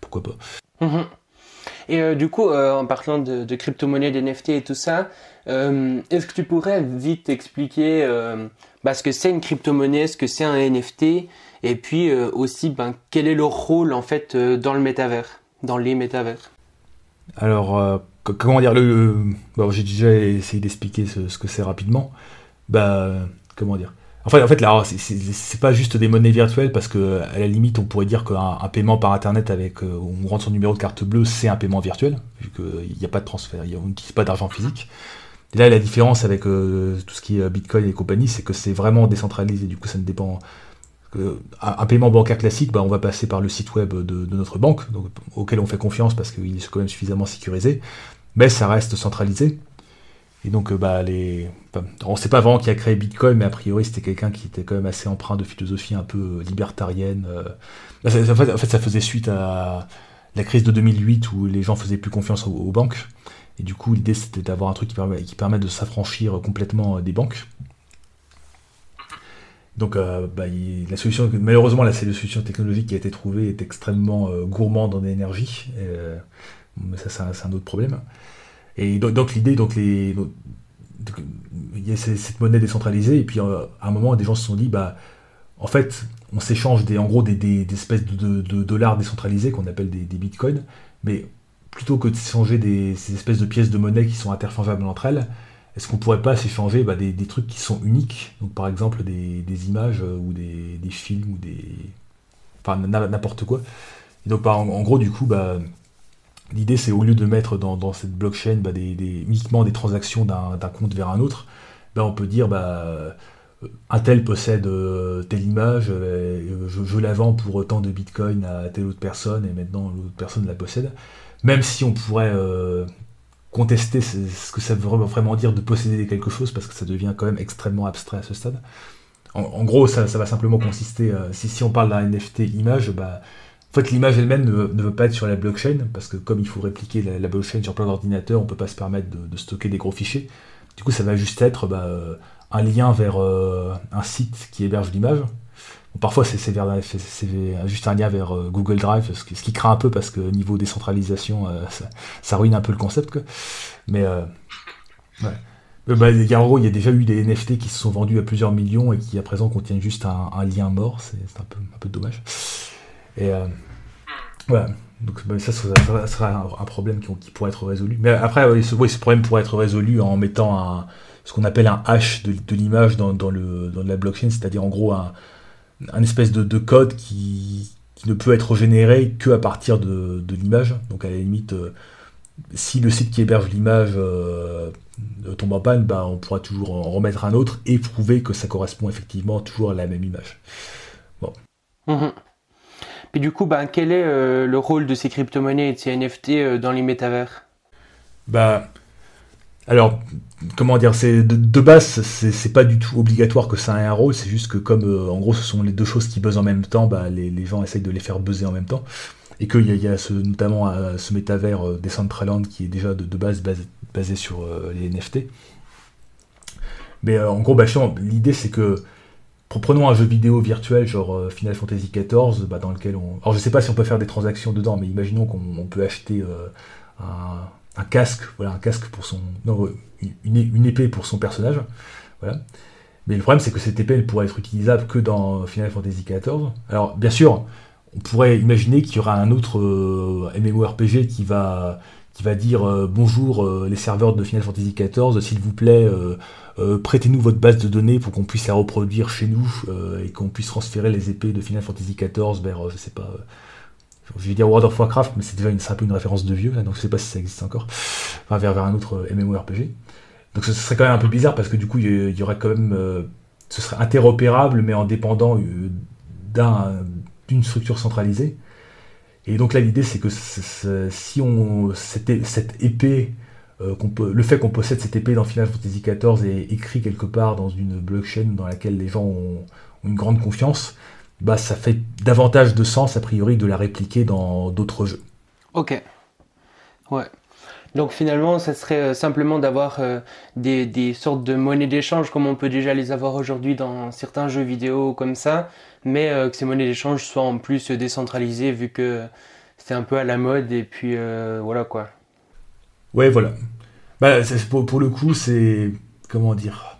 [SPEAKER 2] pourquoi pas.
[SPEAKER 1] Mhm. Et euh, du coup, euh, en parlant de, de crypto-monnaies, d'NFT et tout ça, est-ce que tu pourrais vite expliquer bah, ce que c'est une crypto-monnaie, ce que c'est un NFT, et puis aussi ben, quel est leur rôle en fait dans le métavers? Dans les métavers
[SPEAKER 2] Alors, euh, comment dire le, J'ai déjà essayé d'expliquer ce, que c'est rapidement. Bah, comment dire? En fait, en fait, là, c'est pas juste des monnaies virtuelles parce que à la limite, on pourrait dire qu'un paiement par internet avec euh, on rentre son numéro de carte bleue, c'est un paiement virtuel vu qu'il n'y a pas de transfert, on n'utilise pas d'argent physique. Là, la différence avec euh, tout ce qui est Bitcoin et compagnie, c'est que c'est vraiment décentralisé. Du coup, ça ne dépend un, paiement bancaire classique, bah, on va passer par le site web de, notre banque, auquel on fait confiance parce qu'il est quand même suffisamment sécurisé, mais ça reste centralisé. Et donc, euh, bah, on ne sait pas vraiment qui a créé Bitcoin, mais a priori, c'était quelqu'un qui était quand même assez empreint de philosophie un peu euh, libertarienne. Euh. en fait, ça faisait suite à la crise de 2008 où les gens faisaient plus confiance aux, banques. Et du coup, l'idée, c'était d'avoir un truc qui permet de s'affranchir complètement des banques. Donc, euh, bah, la solution, malheureusement, la solution technologique qui a été trouvée est extrêmement euh, gourmande en énergie. Euh, mais ça, c'est un, autre problème. Et donc, l'idée, donc les, il y a cette monnaie décentralisée, et puis à un moment, des gens se sont dit, bah, en fait, on s'échange des, en gros des, des, espèces de, dollars décentralisés qu'on appelle des, bitcoins, mais plutôt que de s'échanger des, ces espèces de pièces de monnaie qui sont interchangeables entre elles, est-ce qu'on pourrait pas s'échanger bah, des, trucs qui sont uniques? Donc par exemple des, images ou des, films ou des. Enfin n'importe quoi. Et donc en, gros du coup bah, l'idée c'est au lieu de mettre dans, cette blockchain bah, uniquement des transactions d'un compte vers un autre, on peut dire bah un tel possède euh, telle image, euh, je, la vends pour tant de bitcoin à telle autre personne et maintenant l'autre personne la possède. Même si on pourrait euh, contester ce que ça veut vraiment dire de posséder quelque chose parce que ça devient quand même extrêmement abstrait à ce stade. En, gros, ça, va simplement consister, si, si on parle d'un NFT image, bah, en fait, l'image elle-même ne, veut pas être sur la blockchain, parce que comme il faut répliquer la, blockchain sur plein d'ordinateurs, on peut pas se permettre de, stocker des gros fichiers. Du coup, ça va juste être bah, un lien vers euh, un site qui héberge l'image. Parfois, c'est juste un lien vers euh, Google Drive, ce qui, craint un peu parce que niveau décentralisation, euh, ça, ruine un peu le concept. Mais ouais. Bah, en gros, il y a déjà eu des NFT qui se sont vendus à plusieurs millions et qui à présent contiennent juste un, lien mort. C'est un peu, un peu dommage. Et voilà. Donc bah, ça, ça, sera un, problème qui, pourrait être résolu. Mais après, ce, problème pourrait être résolu en mettant ce qu'on appelle un hash de, l'image dans, dans la blockchain, c'est-à-dire en gros un, espèce de, code qui, ne peut être généré que à partir de, l'image. Donc à la limite, euh, si le site qui héberge l'image euh, tombe en panne, bah, on pourra toujours en remettre un autre et prouver que ça correspond effectivement toujours à la même image. Bon.
[SPEAKER 1] Mhm. Et du coup, bah, quel est euh, le rôle de ces crypto-monnaies et de ces NFT dans les métavers?
[SPEAKER 2] Bah, alors, comment dire, de, base, c'est pas du tout obligatoire que ça ait un rôle, c'est juste que comme euh, en gros ce sont les deux choses qui buzzent en même temps, bah, les, gens essayent de les faire buzzer en même temps. Et qu'il y a, notamment euh, ce métavers euh, Decentraland qui est déjà de, base basé, sur les NFT. Mais en gros, bah, l'idée c'est que prenons un jeu vidéo virtuel genre Final Fantasy XIV, bah, dans lequel on. Alors je sais pas si on peut faire des transactions dedans, mais imaginons qu'on peut acheter un un casque, voilà, un casque pour son. Non, une, épée pour son personnage. Voilà. Mais le problème, c'est que cette épée, elle pourrait être utilisable que dans Final Fantasy XIV. Alors, bien sûr, on pourrait imaginer qu'il y aura un autre euh, MMORPG qui va, qui va dire euh, bonjour euh, les serveurs de Final Fantasy XIV, s'il vous plaît, prêtez-nous votre base de données pour qu'on puisse la reproduire chez nous et qu'on puisse transférer les épées de Final Fantasy XIV vers, je sais pas, je vais dire World of Warcraft, mais c'est déjà une, un peu une référence de vieux, donc je sais pas si ça existe encore, enfin, vers, un autre euh, MMORPG. Donc ce serait quand même un peu bizarre parce que du coup il y aurait quand même, euh, ce serait interopérable mais en dépendant euh, d'une structure centralisée. Et donc là l'idée c'est que si on cette épée, le fait qu'on possède cette épée dans Final Fantasy XIV est écrit quelque part dans une blockchain dans laquelle les gens ont une grande confiance, bah, ça fait davantage de sens a priori de la répliquer dans d'autres jeux.
[SPEAKER 1] Ok. Ouais. Donc finalement, ça serait euh, simplement d'avoir euh, des, sortes de monnaies d'échange comme on peut déjà les avoir aujourd'hui dans certains jeux vidéo comme ça, mais euh, que ces monnaies d'échange soient en plus décentralisées vu que c'est un peu à la mode et puis voilà quoi.
[SPEAKER 2] Ouais, voilà. Bah, pour, pour le coup, c'est comment dire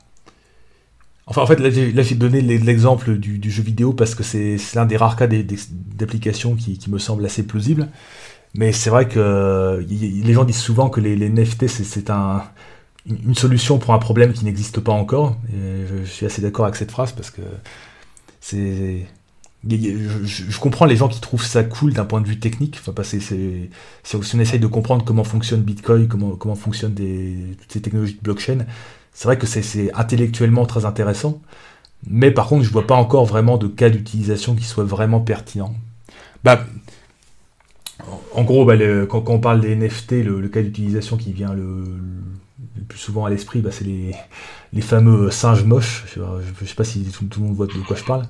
[SPEAKER 2] Enfin, en fait, là, j'ai donné l'exemple du, jeu vidéo parce que c'est l'un des rares cas d'application qui, me semble assez plausible. Mais c'est vrai que les gens disent souvent que les, NFT, c'est un, une solution pour un problème qui n'existe pas encore. Et je, suis assez d'accord avec cette phrase parce que c'est. Je, comprends les gens qui trouvent ça cool d'un point de vue technique. Enfin, parce que si on essaye de comprendre comment fonctionne Bitcoin, comment, fonctionnent toutes ces technologies de blockchain, c'est vrai que c'est intellectuellement très intéressant, mais par contre, je vois pas encore vraiment de cas d'utilisation qui soit vraiment pertinent. Bah, en gros, bah, quand, on parle des NFT, le, cas d'utilisation qui vient le, plus souvent à l'esprit, bah, c'est les, fameux singes moches. Je ne sais pas si tout, le monde voit de quoi je parle.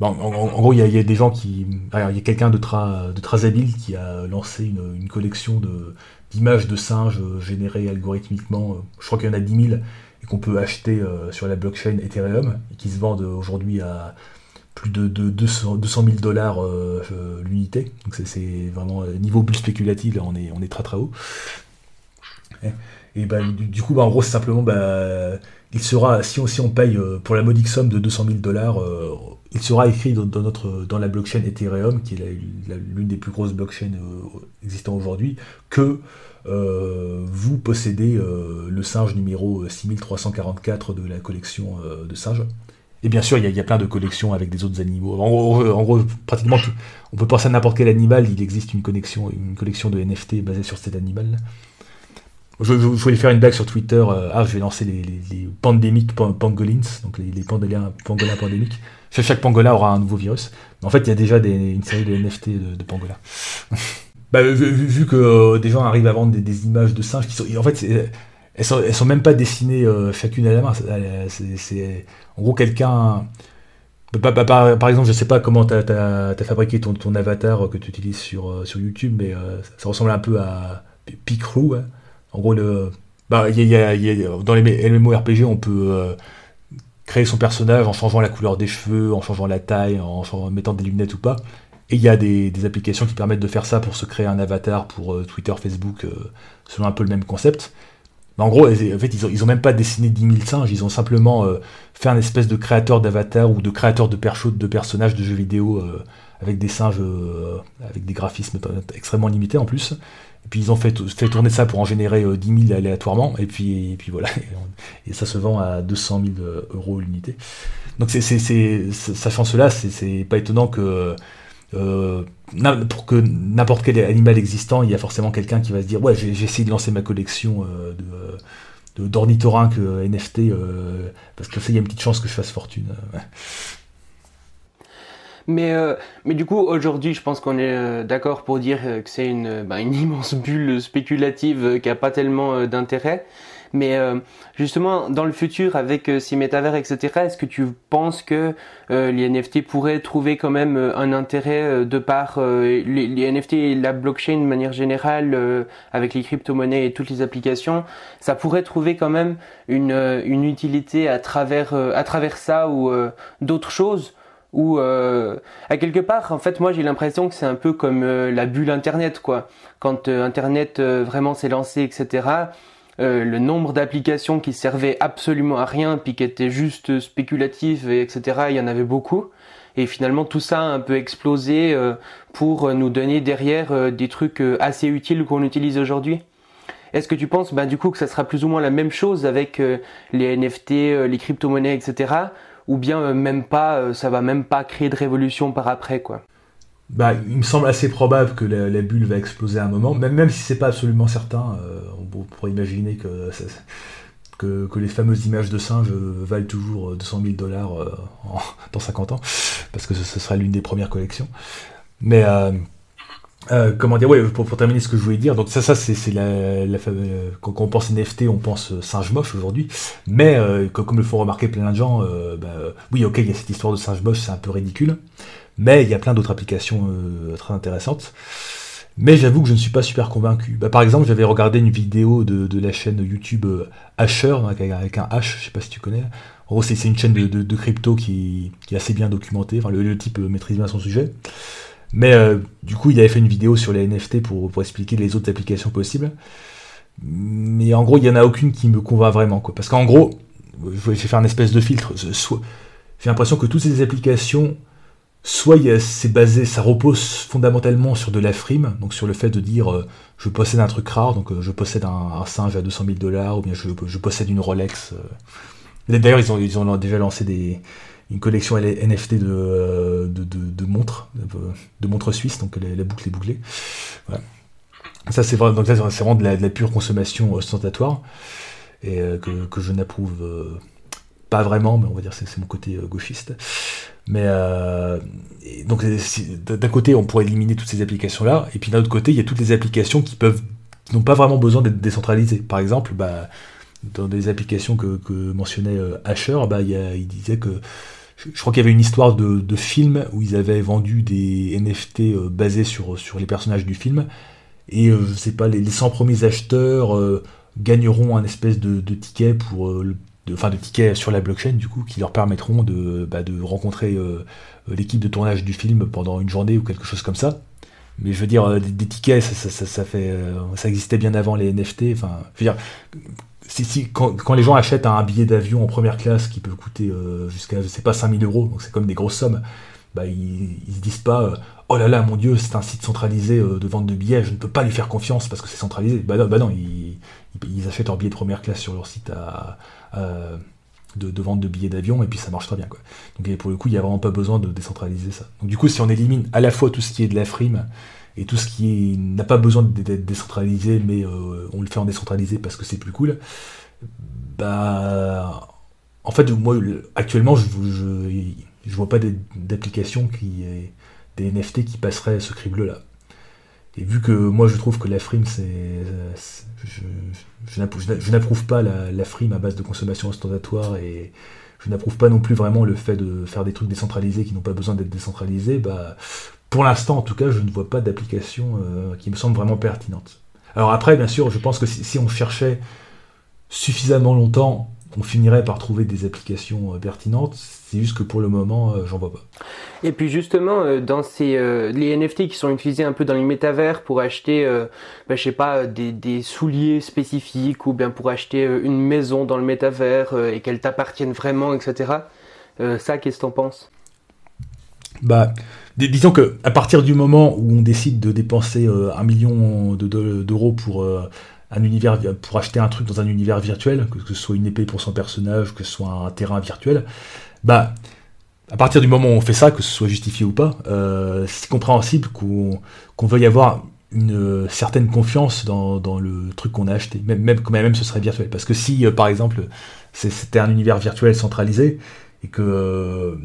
[SPEAKER 2] en, gros, il y, a des gens qui. Il y a quelqu'un de, de très habile qui a lancé une collection de, d'images de singes euh, générées algorithmiquement. Euh, je crois qu'il y en a 10 000 et qu'on peut acheter euh, sur la blockchain Ethereum et qui se vendent aujourd'hui à plus de, 200, 000 dollars l'unité. Donc c'est vraiment niveau bulle spéculative, on est, on est très très haut. Et bah, du, coup, bah, en gros, simplement, bah, il sera, si on, si on paye pour la modique somme de 200 000 dollars, il sera écrit dans, notre, dans la blockchain Ethereum, qui est l'une des plus grosses blockchains existant aujourd'hui, que vous possédez le singe numéro 6344 de la collection de singes. Et bien sûr, il y, a, plein de collections avec des autres animaux. En gros, pratiquement, on peut penser à n'importe quel animal, il existe une, une collection de NFT basée sur cet animal. Je, voulais faire une blague sur Twitter. Euh, ah, je vais lancer les, les, pandémiques pangolins, donc les, pangolins, pandémiques. Chaque pangolin aura un nouveau virus. En fait, il y a déjà une série de NFT de, pangolins. *laughs* bah, vu, que euh, des gens arrivent à vendre des, images de singes. En fait, elles sont, sont même pas dessinées euh, chacune à la main. C'est, en gros quelqu'un. Par, exemple, je sais pas comment tu as, fabriqué ton, avatar que tu utilises sur, euh, sur YouTube, mais ça, ressemble un peu à Picrew. Hein. En gros, bah, y y a, dans les MMORPG, on peut créer son personnage en changeant la couleur des cheveux, en changeant la taille, en, mettant des lunettes ou pas. Et il y a des, applications qui permettent de faire ça pour se créer un avatar pour Twitter, Facebook, selon un peu le même concept en gros, en fait, ils ont, même pas dessiné 10 000 singes, ils ont simplement euh, fait un espèce de créateur d'avatar ou de créateur de, de personnages de jeux vidéo euh, avec des singes, euh, avec des graphismes extrêmement limités en plus. Et puis ils ont fait, tourner ça pour en générer 10 000 aléatoirement, et puis, voilà, et, ça se vend à 200 000 euros l'unité. Donc sachant cela, c'est pas étonnant que euh, pour que n'importe quel animal existant, il y a forcément quelqu'un qui va se dire ouais j'ai essayé de lancer ma collection euh, de, euh, NFT parce que ça il y a une petite chance que je fasse fortune.
[SPEAKER 1] Mais, mais du coup, aujourd'hui, je pense qu'on est d'accord pour dire que c'est une, bah, une *laughs* immense bulle spéculative qui n'a pas tellement d'intérêt. Mais euh, justement, dans le futur, avec euh, ces métavers, etc., est-ce que tu penses que euh, les NFT pourraient trouver quand même un intérêt de par les, NFT et la blockchain de manière générale, avec les crypto-monnaies et toutes les applications, ça pourrait trouver quand même une, une utilité à travers, à travers ça ou d'autres choses? Ou à quelque part en fait moi j'ai l'impression que c'est un peu comme la bulle internet quoi quand internet vraiment s'est lancé etc euh, le nombre d'applications qui servaient absolument à rien, puis qui étaient juste spéculatives, et etc., il y en avait beaucoup. Et finalement, tout ça a un peu explosé euh, pour nous donner derrière euh, des trucs assez utiles qu'on utilise aujourd'hui. Est-ce que tu penses, bah, du coup, que ça sera plus ou moins la même chose avec les NFT, les crypto-monnaies, etc., ou bien même pas, ça va même pas créer de révolution par après, quoi
[SPEAKER 2] bah, il me semble assez probable que la, bulle va exploser à un moment, même, même si c'est pas absolument certain. Euh, on, pourrait imaginer que, que, les fameuses images de singes valent toujours 200 000 dollars euh, *laughs* dans 50 ans, parce que ce, sera l'une des premières collections. Mais euh, comment dire, ouais, pour, terminer ce que je voulais dire, donc ça, ça c'est la, la quand, on pense NFT, on pense singe moche aujourd'hui, mais comme le font remarquer plein de gens, bah, oui, ok, il y a cette histoire de singe moche, c'est un peu ridicule. Mais il y a plein d'autres applications euh, très intéressantes. Mais j'avoue que je ne suis pas super convaincu. Bah, par exemple, j'avais regardé une vidéo de, la chaîne YouTube euh, Asher, avec, un H, je sais pas si tu connais. En gros, c'est une chaîne de, crypto qui, est assez bien documentée. Enfin, le, type euh, maîtrise bien son sujet. Mais du coup, il avait fait une vidéo sur les NFT pour, expliquer les autres applications possibles. Mais en gros, il n'y en a aucune qui me convainc vraiment. Parce qu'en gros, je vais faire un espèce de filtre. J'ai l'impression que toutes ces applications soit c'est basé, ça repose fondamentalement sur de la frime, donc sur le fait de dire euh, je possède un truc rare, donc euh, je possède un, singe à 200 000 dollars, ou bien je, possède une Rolex. Euh. D'ailleurs, ils ont déjà lancé des, une collection NFT de, de, montres, de, montres suisses, donc la, boucle est bouclée. Ça, c'est vraiment, donc vraiment de la, pure consommation ostentatoire, et que, que, je n'approuve pas vraiment, mais on va dire c'est mon côté gauchiste. Mais euh, donc d'un côté, on pourrait éliminer toutes ces applications-là, et puis d'un autre côté, il y a toutes les applications qui peuvent n'ont pas vraiment besoin d'être décentralisées. Par exemple, bah, dans des applications que, mentionnait euh, Asher, bah, il, disait que je, crois qu'il y avait une histoire de, de, film où ils avaient vendu des NFT euh, basés sur, sur les personnages du film, et je sais pas, les, 100 premiers acheteurs gagneront un espèce de, de ticket pour enfin, de tickets sur la blockchain du coup qui leur permettront de, bah, de rencontrer euh, l'équipe de tournage du film pendant une journée ou quelque chose comme ça. mais je veux dire, des, tickets, ça, ça, fait, ça existait bien avant les NFT. Enfin, je veux dire, si, si, quand, quand, les gens achètent un billet d'avion en première classe qui peut coûter jusqu'à, je sais pas, 5000 euros, donc c'est comme des grosses sommes, bah, ils, ils se disent pas oh là là, mon Dieu, c'est un site centralisé euh, de vente de billets, je ne peux pas lui faire confiance parce que c'est centralisé. Bah non, bah non ils, achètent leur billet de première classe sur leur site de, vente de billets d'avion et puis ça marche très bien. Quoi. Donc pour le coup, il n'y a vraiment pas besoin de décentraliser ça. Donc du coup, si on élimine à la fois tout ce qui est de la frime et tout ce qui n'a pas besoin d'être décentralisé, mais euh, on le fait en décentralisé parce que c'est plus cool, bah en fait, moi actuellement, je, vois pas d'application qui est des NFT qui passeraient ce crible-là. Et vu que moi je trouve que la frime, c'est. Je, je, n'approuve pas la, frime à base de consommation ostentatoire et je n'approuve pas non plus vraiment le fait de faire des trucs décentralisés qui n'ont pas besoin d'être décentralisés, bah, pour l'instant en tout cas, je ne vois pas d'application euh, qui me semble vraiment pertinente. Alors après, bien sûr, je pense que si on cherchait suffisamment longtemps on finirait par trouver des applications euh, pertinentes. C'est juste que pour le moment, euh, j'en vois pas.
[SPEAKER 1] Et puis justement, euh, dans ces les NFT qui sont utilisés un peu dans les métavers pour acheter, bah, je sais pas, des, souliers spécifiques ou bien pour acheter une maison dans le métavers et qu'elle t'appartienne vraiment, etc. ça, qu'est-ce que t'en penses?
[SPEAKER 2] Bah, disons que à partir du moment où on décide de dépenser un million d'euros pour un univers acheter un truc dans un univers virtuel, que ce soit une épée pour son personnage, que ce soit un terrain virtuel, bah à partir du moment où on fait ça, que ce soit justifié ou pas, euh, c'est compréhensible qu'on veuille avoir une certaine confiance dans, le truc qu'on a acheté, même, même, même ce serait virtuel. Parce que si, euh, par exemple, c'était un univers virtuel centralisé, et que, euh,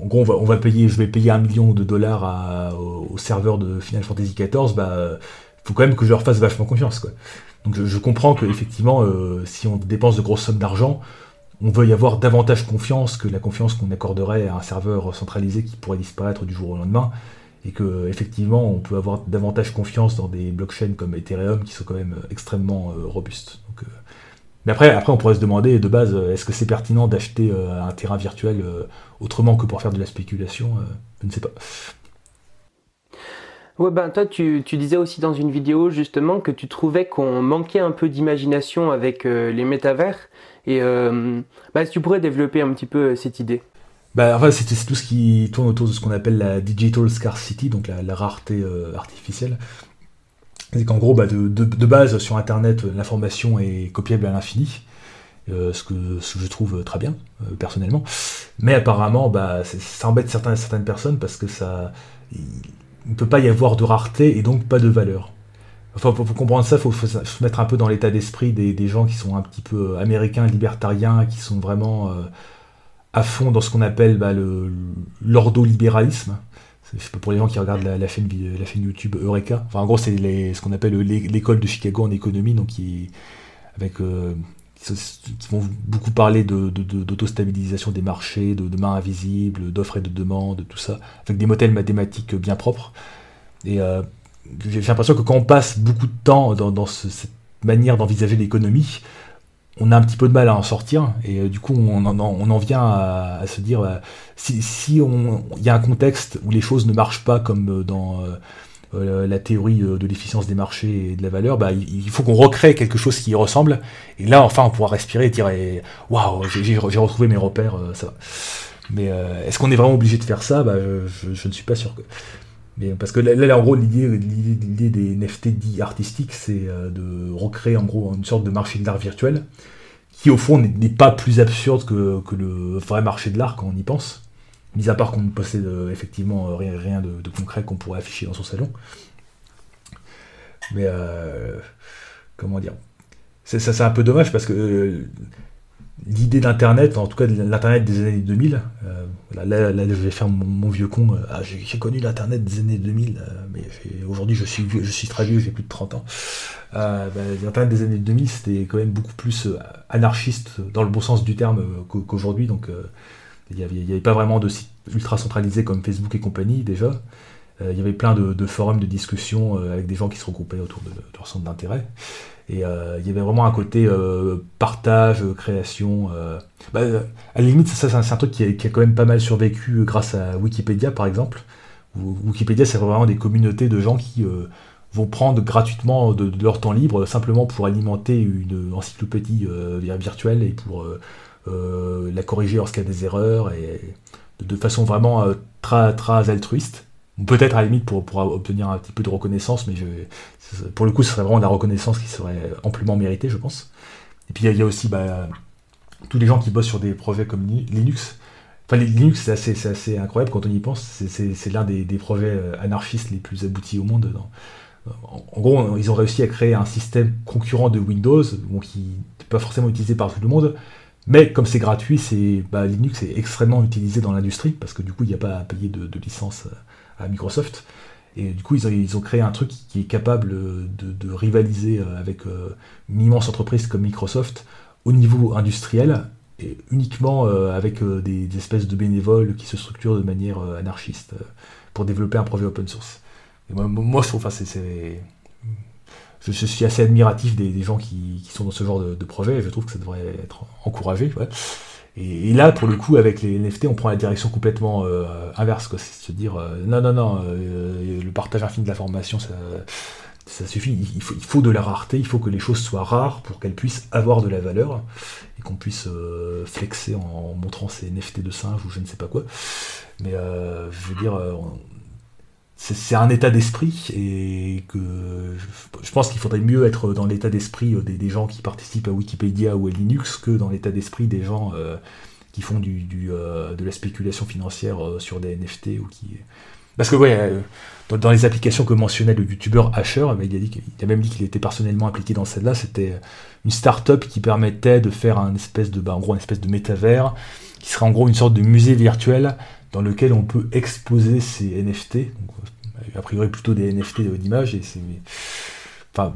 [SPEAKER 2] en gros, on va, payer, je vais payer un million de dollars au, serveur de Final Fantasy XIV, bah, faut quand même que je leur fasse vachement confiance, quoi. Donc je, comprends que effectivement, euh, si on dépense de grosses sommes d'argent, on veut y avoir davantage confiance que la confiance qu'on accorderait à un serveur centralisé qui pourrait disparaître du jour au lendemain, et que effectivement on peut avoir davantage confiance dans des blockchains comme Ethereum qui sont quand même extrêmement euh, robustes. Euh, Mais après, après, on pourrait se demander de base, est-ce que c'est pertinent d'acheter un terrain virtuel autrement que pour faire de la spéculation Je ne sais pas.
[SPEAKER 1] Ouais, ben toi, tu, tu, disais aussi dans une vidéo justement que tu trouvais qu'on manquait un peu d'imagination avec euh, les métavers. Et euh, bah, si tu pourrais développer un petit peu euh, cette idée.
[SPEAKER 2] Bah, enfin, c'est tout ce qui tourne autour de ce qu'on appelle la digital scarcity, donc la, rareté artificielle. C'est qu'en gros, bah, de, base, sur Internet, l'information est copiable à l'infini. ce, que, ce, que, je trouve très bien, personnellement. Mais apparemment, bah, ça embête certaines, certaines personnes parce que ça il ne peut pas y avoir de rareté et donc pas de valeur. Enfin, pour, comprendre ça, il faut, se mettre un peu dans l'état d'esprit des, gens qui sont un petit peu euh, américains, libertariens, qui sont vraiment euh, à fond dans ce qu'on appelle bah, l'ordolibéralisme. C'est pour les gens qui regardent la, chaîne, la chaîne YouTube Eureka. Enfin, en gros, c'est ce qu'on appelle l'école de Chicago en économie, donc qui, avec euh, qui vont beaucoup parler d'autostabilisation de, des marchés, de, de main invisible, d'offres et de demandes, tout ça, avec des modèles mathématiques bien propres. Et euh, j'ai l'impression que quand on passe beaucoup de temps dans, cette manière d'envisager l'économie, on a un petit peu de mal à en sortir, et euh, du coup on en, vient à, se dire, euh, si, il y a un contexte où les choses ne marchent pas comme dans euh, la théorie de l'efficience des marchés et de la valeur, bah, il faut qu'on recrée quelque chose qui y ressemble. Et là, enfin, on pourra respirer et dire eh, Waouh, j'ai retrouvé mes repères, ça va. Mais est-ce qu'on est vraiment obligé de faire ça? Bah, je, ne suis pas sûr que. Parce que là, en gros, l'idée des NFT dits artistiques, c'est de recréer en gros une sorte de marché de l'art virtuel qui, au fond, n'est pas plus absurde que, le vrai marché de l'art quand on y pense mis à part qu'on ne possède euh, effectivement euh, rien, de, concret qu'on pourrait afficher dans son salon. Mais euh, comment dire? Ça c'est un peu dommage parce que l'idée d'Internet, en tout cas de l'Internet des années 2000, là, je vais faire mon, vieux con, ah, j'ai connu l'Internet des années 2000, mais aujourd'hui je suis, très vieux, j'ai plus de 30 ans. Bah, L'Internet des années 2000 c'était quand même beaucoup plus anarchiste dans le bon sens du terme qu'aujourd'hui, donc il n'y avait, pas vraiment de sites ultra centralisés comme Facebook et compagnie déjà. Euh, il y avait plein de, forums de discussion euh, avec des gens qui se regroupaient autour de, leur centre d'intérêt. Et euh, il y avait vraiment un côté partage, création. Bah, à la limite, ça, c'est un, truc qui a, quand même pas mal survécu grâce à Wikipédia, par exemple, Wikipédia, c'est vraiment des communautés de gens qui vont prendre gratuitement de, leur temps libre simplement pour alimenter une encyclopédie virtuelle et pour la corriger lorsqu'il y a des erreurs et de, façon vraiment très altruiste. Peut-être à la limite pour, obtenir un petit peu de reconnaissance, mais pour le coup, ce serait vraiment de la reconnaissance qui serait amplement méritée, je pense. Et puis il y, a aussi bah, tous les gens qui bossent sur des projets comme Linux. Enfin, Linux, c'est assez, incroyable quand on y pense. C'est l'un des, projets euh, anarchistes les plus aboutis au monde. En, gros, ils ont réussi à créer un système concurrent de Windows, qui n'est pas forcément utilisé par tout le monde, mais comme c'est gratuit, bah, Linux est extrêmement utilisé dans l'industrie, parce que du coup, il n'y a pas à payer de, de licence euh, Microsoft. Et du coup, ils ont, créé un truc qui est capable de, rivaliser euh, avec euh, une immense entreprise comme Microsoft au niveau industriel, et uniquement euh, avec des, espèces de bénévoles qui se structurent de manière anarchiste pour développer un projet open source. moi, je trouve, enfin, c'est, je, suis assez admiratif des, gens qui, sont dans ce genre de, projet, et je trouve que ça devrait être encouragé. Et, là, pour le coup, avec les NFT, on prend la direction complètement euh, inverse. C'est se dire, euh, non, non, non, euh, le partage infini de l'information, ça, ça suffit. Il faut, il faut, de la rareté, il faut que les choses soient rares pour qu'elles puissent avoir de la valeur et qu'on puisse flexer en, montrant ces NFT de singe ou je ne sais pas quoi. Mais je veux dire, c'est un état d'esprit et que je pense qu'il faudrait mieux être dans l'état d'esprit des, gens qui participent à Wikipédia ou à Linux que dans l'état d'esprit des gens euh, qui font du, euh, de la spéculation financière euh, sur des NFT ou qui parce que ouais dans, les applications que mentionnait le youtubeur Asher il a, dit il a même dit qu'il était personnellement impliqué dans celle-là. C'était une start-up qui permettait de faire un espèce de bah, en gros une espèce de métavers qui serait en gros une sorte de musée virtuel dans lequel on peut exposer ces NFT, a priori plutôt des NFT d'images, et c'est. Enfin,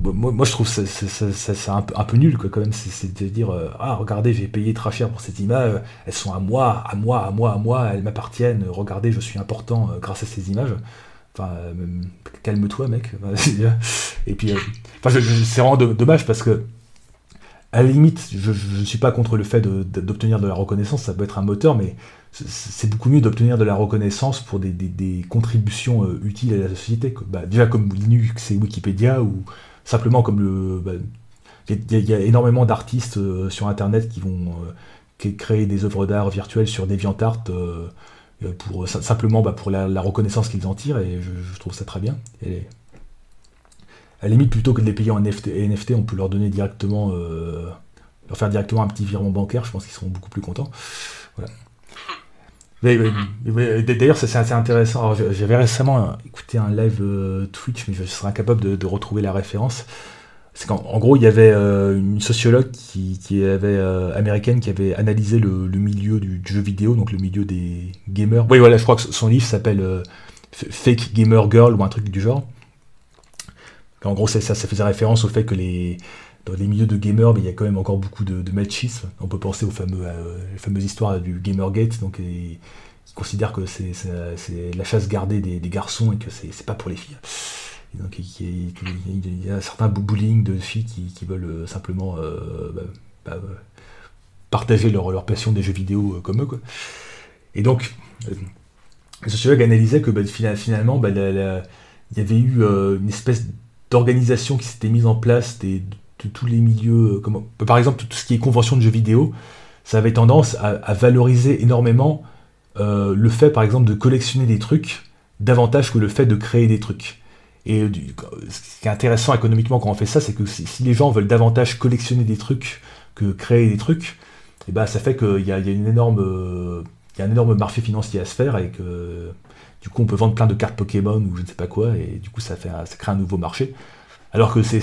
[SPEAKER 2] moi, je trouve ça, c'est un, peu nul, quoi, quand même. C'est de dire euh, Ah, regardez, j'ai payé très cher pour ces images, elles sont à moi, à moi, à moi, à moi, elles m'appartiennent, regardez, je suis important euh, grâce à ces images. Enfin, euh, calme-toi, mec. *laughs* et puis, enfin, c'est vraiment dommage parce que à la limite, je ne suis pas contre le fait d'obtenir de, la reconnaissance, ça peut être un moteur, mais c'est beaucoup mieux d'obtenir de la reconnaissance pour des, contributions euh, utiles à la société. Bah, déjà comme Linux et Wikipédia, ou simplement comme le... Bah, il y, a énormément d'artistes euh, sur Internet qui vont euh, créer des œuvres d'art virtuelles sur DeviantArt pour, simplement bah, pour la, reconnaissance qu'ils en tirent, et je, trouve ça très bien. À la limite, plutôt que de les payer en NFT, on peut leur donner directement, leur faire directement un petit virement bancaire, je pense qu'ils seront beaucoup plus contents. Voilà. D'ailleurs, c'est assez intéressant. J'avais récemment écouté un live euh, Twitch, mais je serais incapable de, retrouver la référence. C'est qu'en gros, il y avait euh, une sociologue qui, avait euh, américaine qui avait analysé le, milieu du, jeu vidéo, donc le milieu des gamers. Oui, voilà, je crois que son livre s'appelle Fake Gamer Girl ou un truc du genre. En gros, ça, ça faisait référence au fait que dans les milieux de gamers, il y a quand même encore beaucoup de, machisme. On peut penser aux euh, fameuses histoires du Gamergate, donc qui considèrent que c'est la chasse gardée des, garçons et que c'est pas pour les filles. donc il y, a un certain bullying de filles qui, veulent euh, simplement euh, bah, bah, partager leur, passion des jeux vidéo comme eux. Et donc, le sociologue analysait que bah, finalement, il y avait eu une espèce d'organisation qui s'était mise en place des, tous les milieux, euh, comme, par exemple tout ce qui est convention de jeux vidéo, ça avait tendance à, valoriser énormément euh, le fait par exemple de collectionner des trucs davantage que le fait de créer des trucs. Et ce qui est intéressant économiquement quand on fait ça, c'est que si, les gens veulent davantage collectionner des trucs que créer des trucs, et eh ben ça fait qu'il y, a, une énorme, il y a un énorme marché financier à se faire et que du coup on peut vendre plein de cartes Pokémon ou je ne sais pas quoi et du coup ça, fait, crée un nouveau marché. Alors que c'est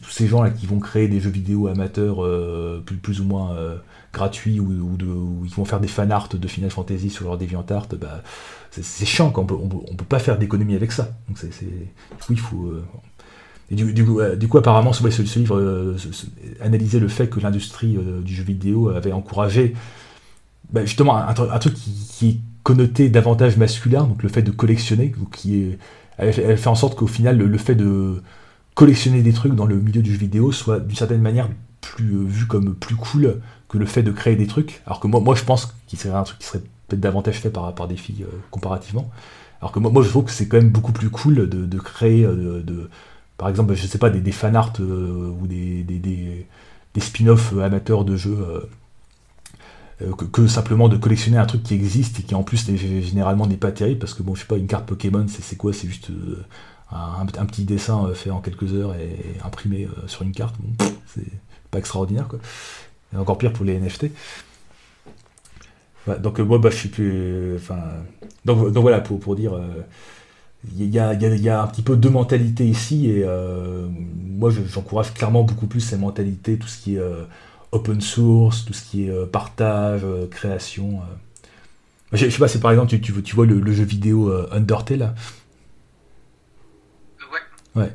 [SPEAKER 2] tous ces gens-là qui vont créer des jeux vidéo amateurs euh, plus, ou moins euh, gratuits ou, ou, vont faire des fan art de Final Fantasy sur leur DeviantArt, bah, c'est chiant, on peut, on, peut pas faire d'économie avec ça. Donc c'est, il faut... Euh, et du, coup, apparemment, ce, livre analysait le fait que l'industrie du jeu vidéo avait encouragé bah, justement un, truc qui, connoté davantage masculin, donc le fait de collectionner, qui est, elle, fait en sorte qu'au final, le fait de collectionner des trucs dans le milieu du jeu vidéo soit d'une certaine manière plus euh, vu comme plus cool que le fait de créer des trucs. Alors que moi, moi je pense qu'il serait un truc qui serait peut-être davantage fait par, par des filles euh, comparativement. Alors que moi, je trouve que c'est quand même beaucoup plus cool de, créer, de, par exemple, je sais pas, des, des fan ou des, des, des spin-offs amateurs de jeux euh, que, simplement de collectionner un truc qui existe et qui en plus généralement n'est pas terrible parce que bon je sais pas une carte Pokémon c'est quoi? C'est juste euh, un, petit dessin euh, fait en quelques heures et imprimé sur une carte. C'est pas extraordinaire quoi. Et encore pire pour les NFT donc moi bah je suis plus enfin donc, voilà pour, dire il y, a, y, a, un petit peu deux mentalités ici et moi j'encourage clairement beaucoup plus ces mentalités tout ce qui est open source, tout ce qui est euh, partage, euh, création. Euh. Je, sais pas, c'est par exemple, tu, tu, vois le, jeu vidéo Undertale Ouais.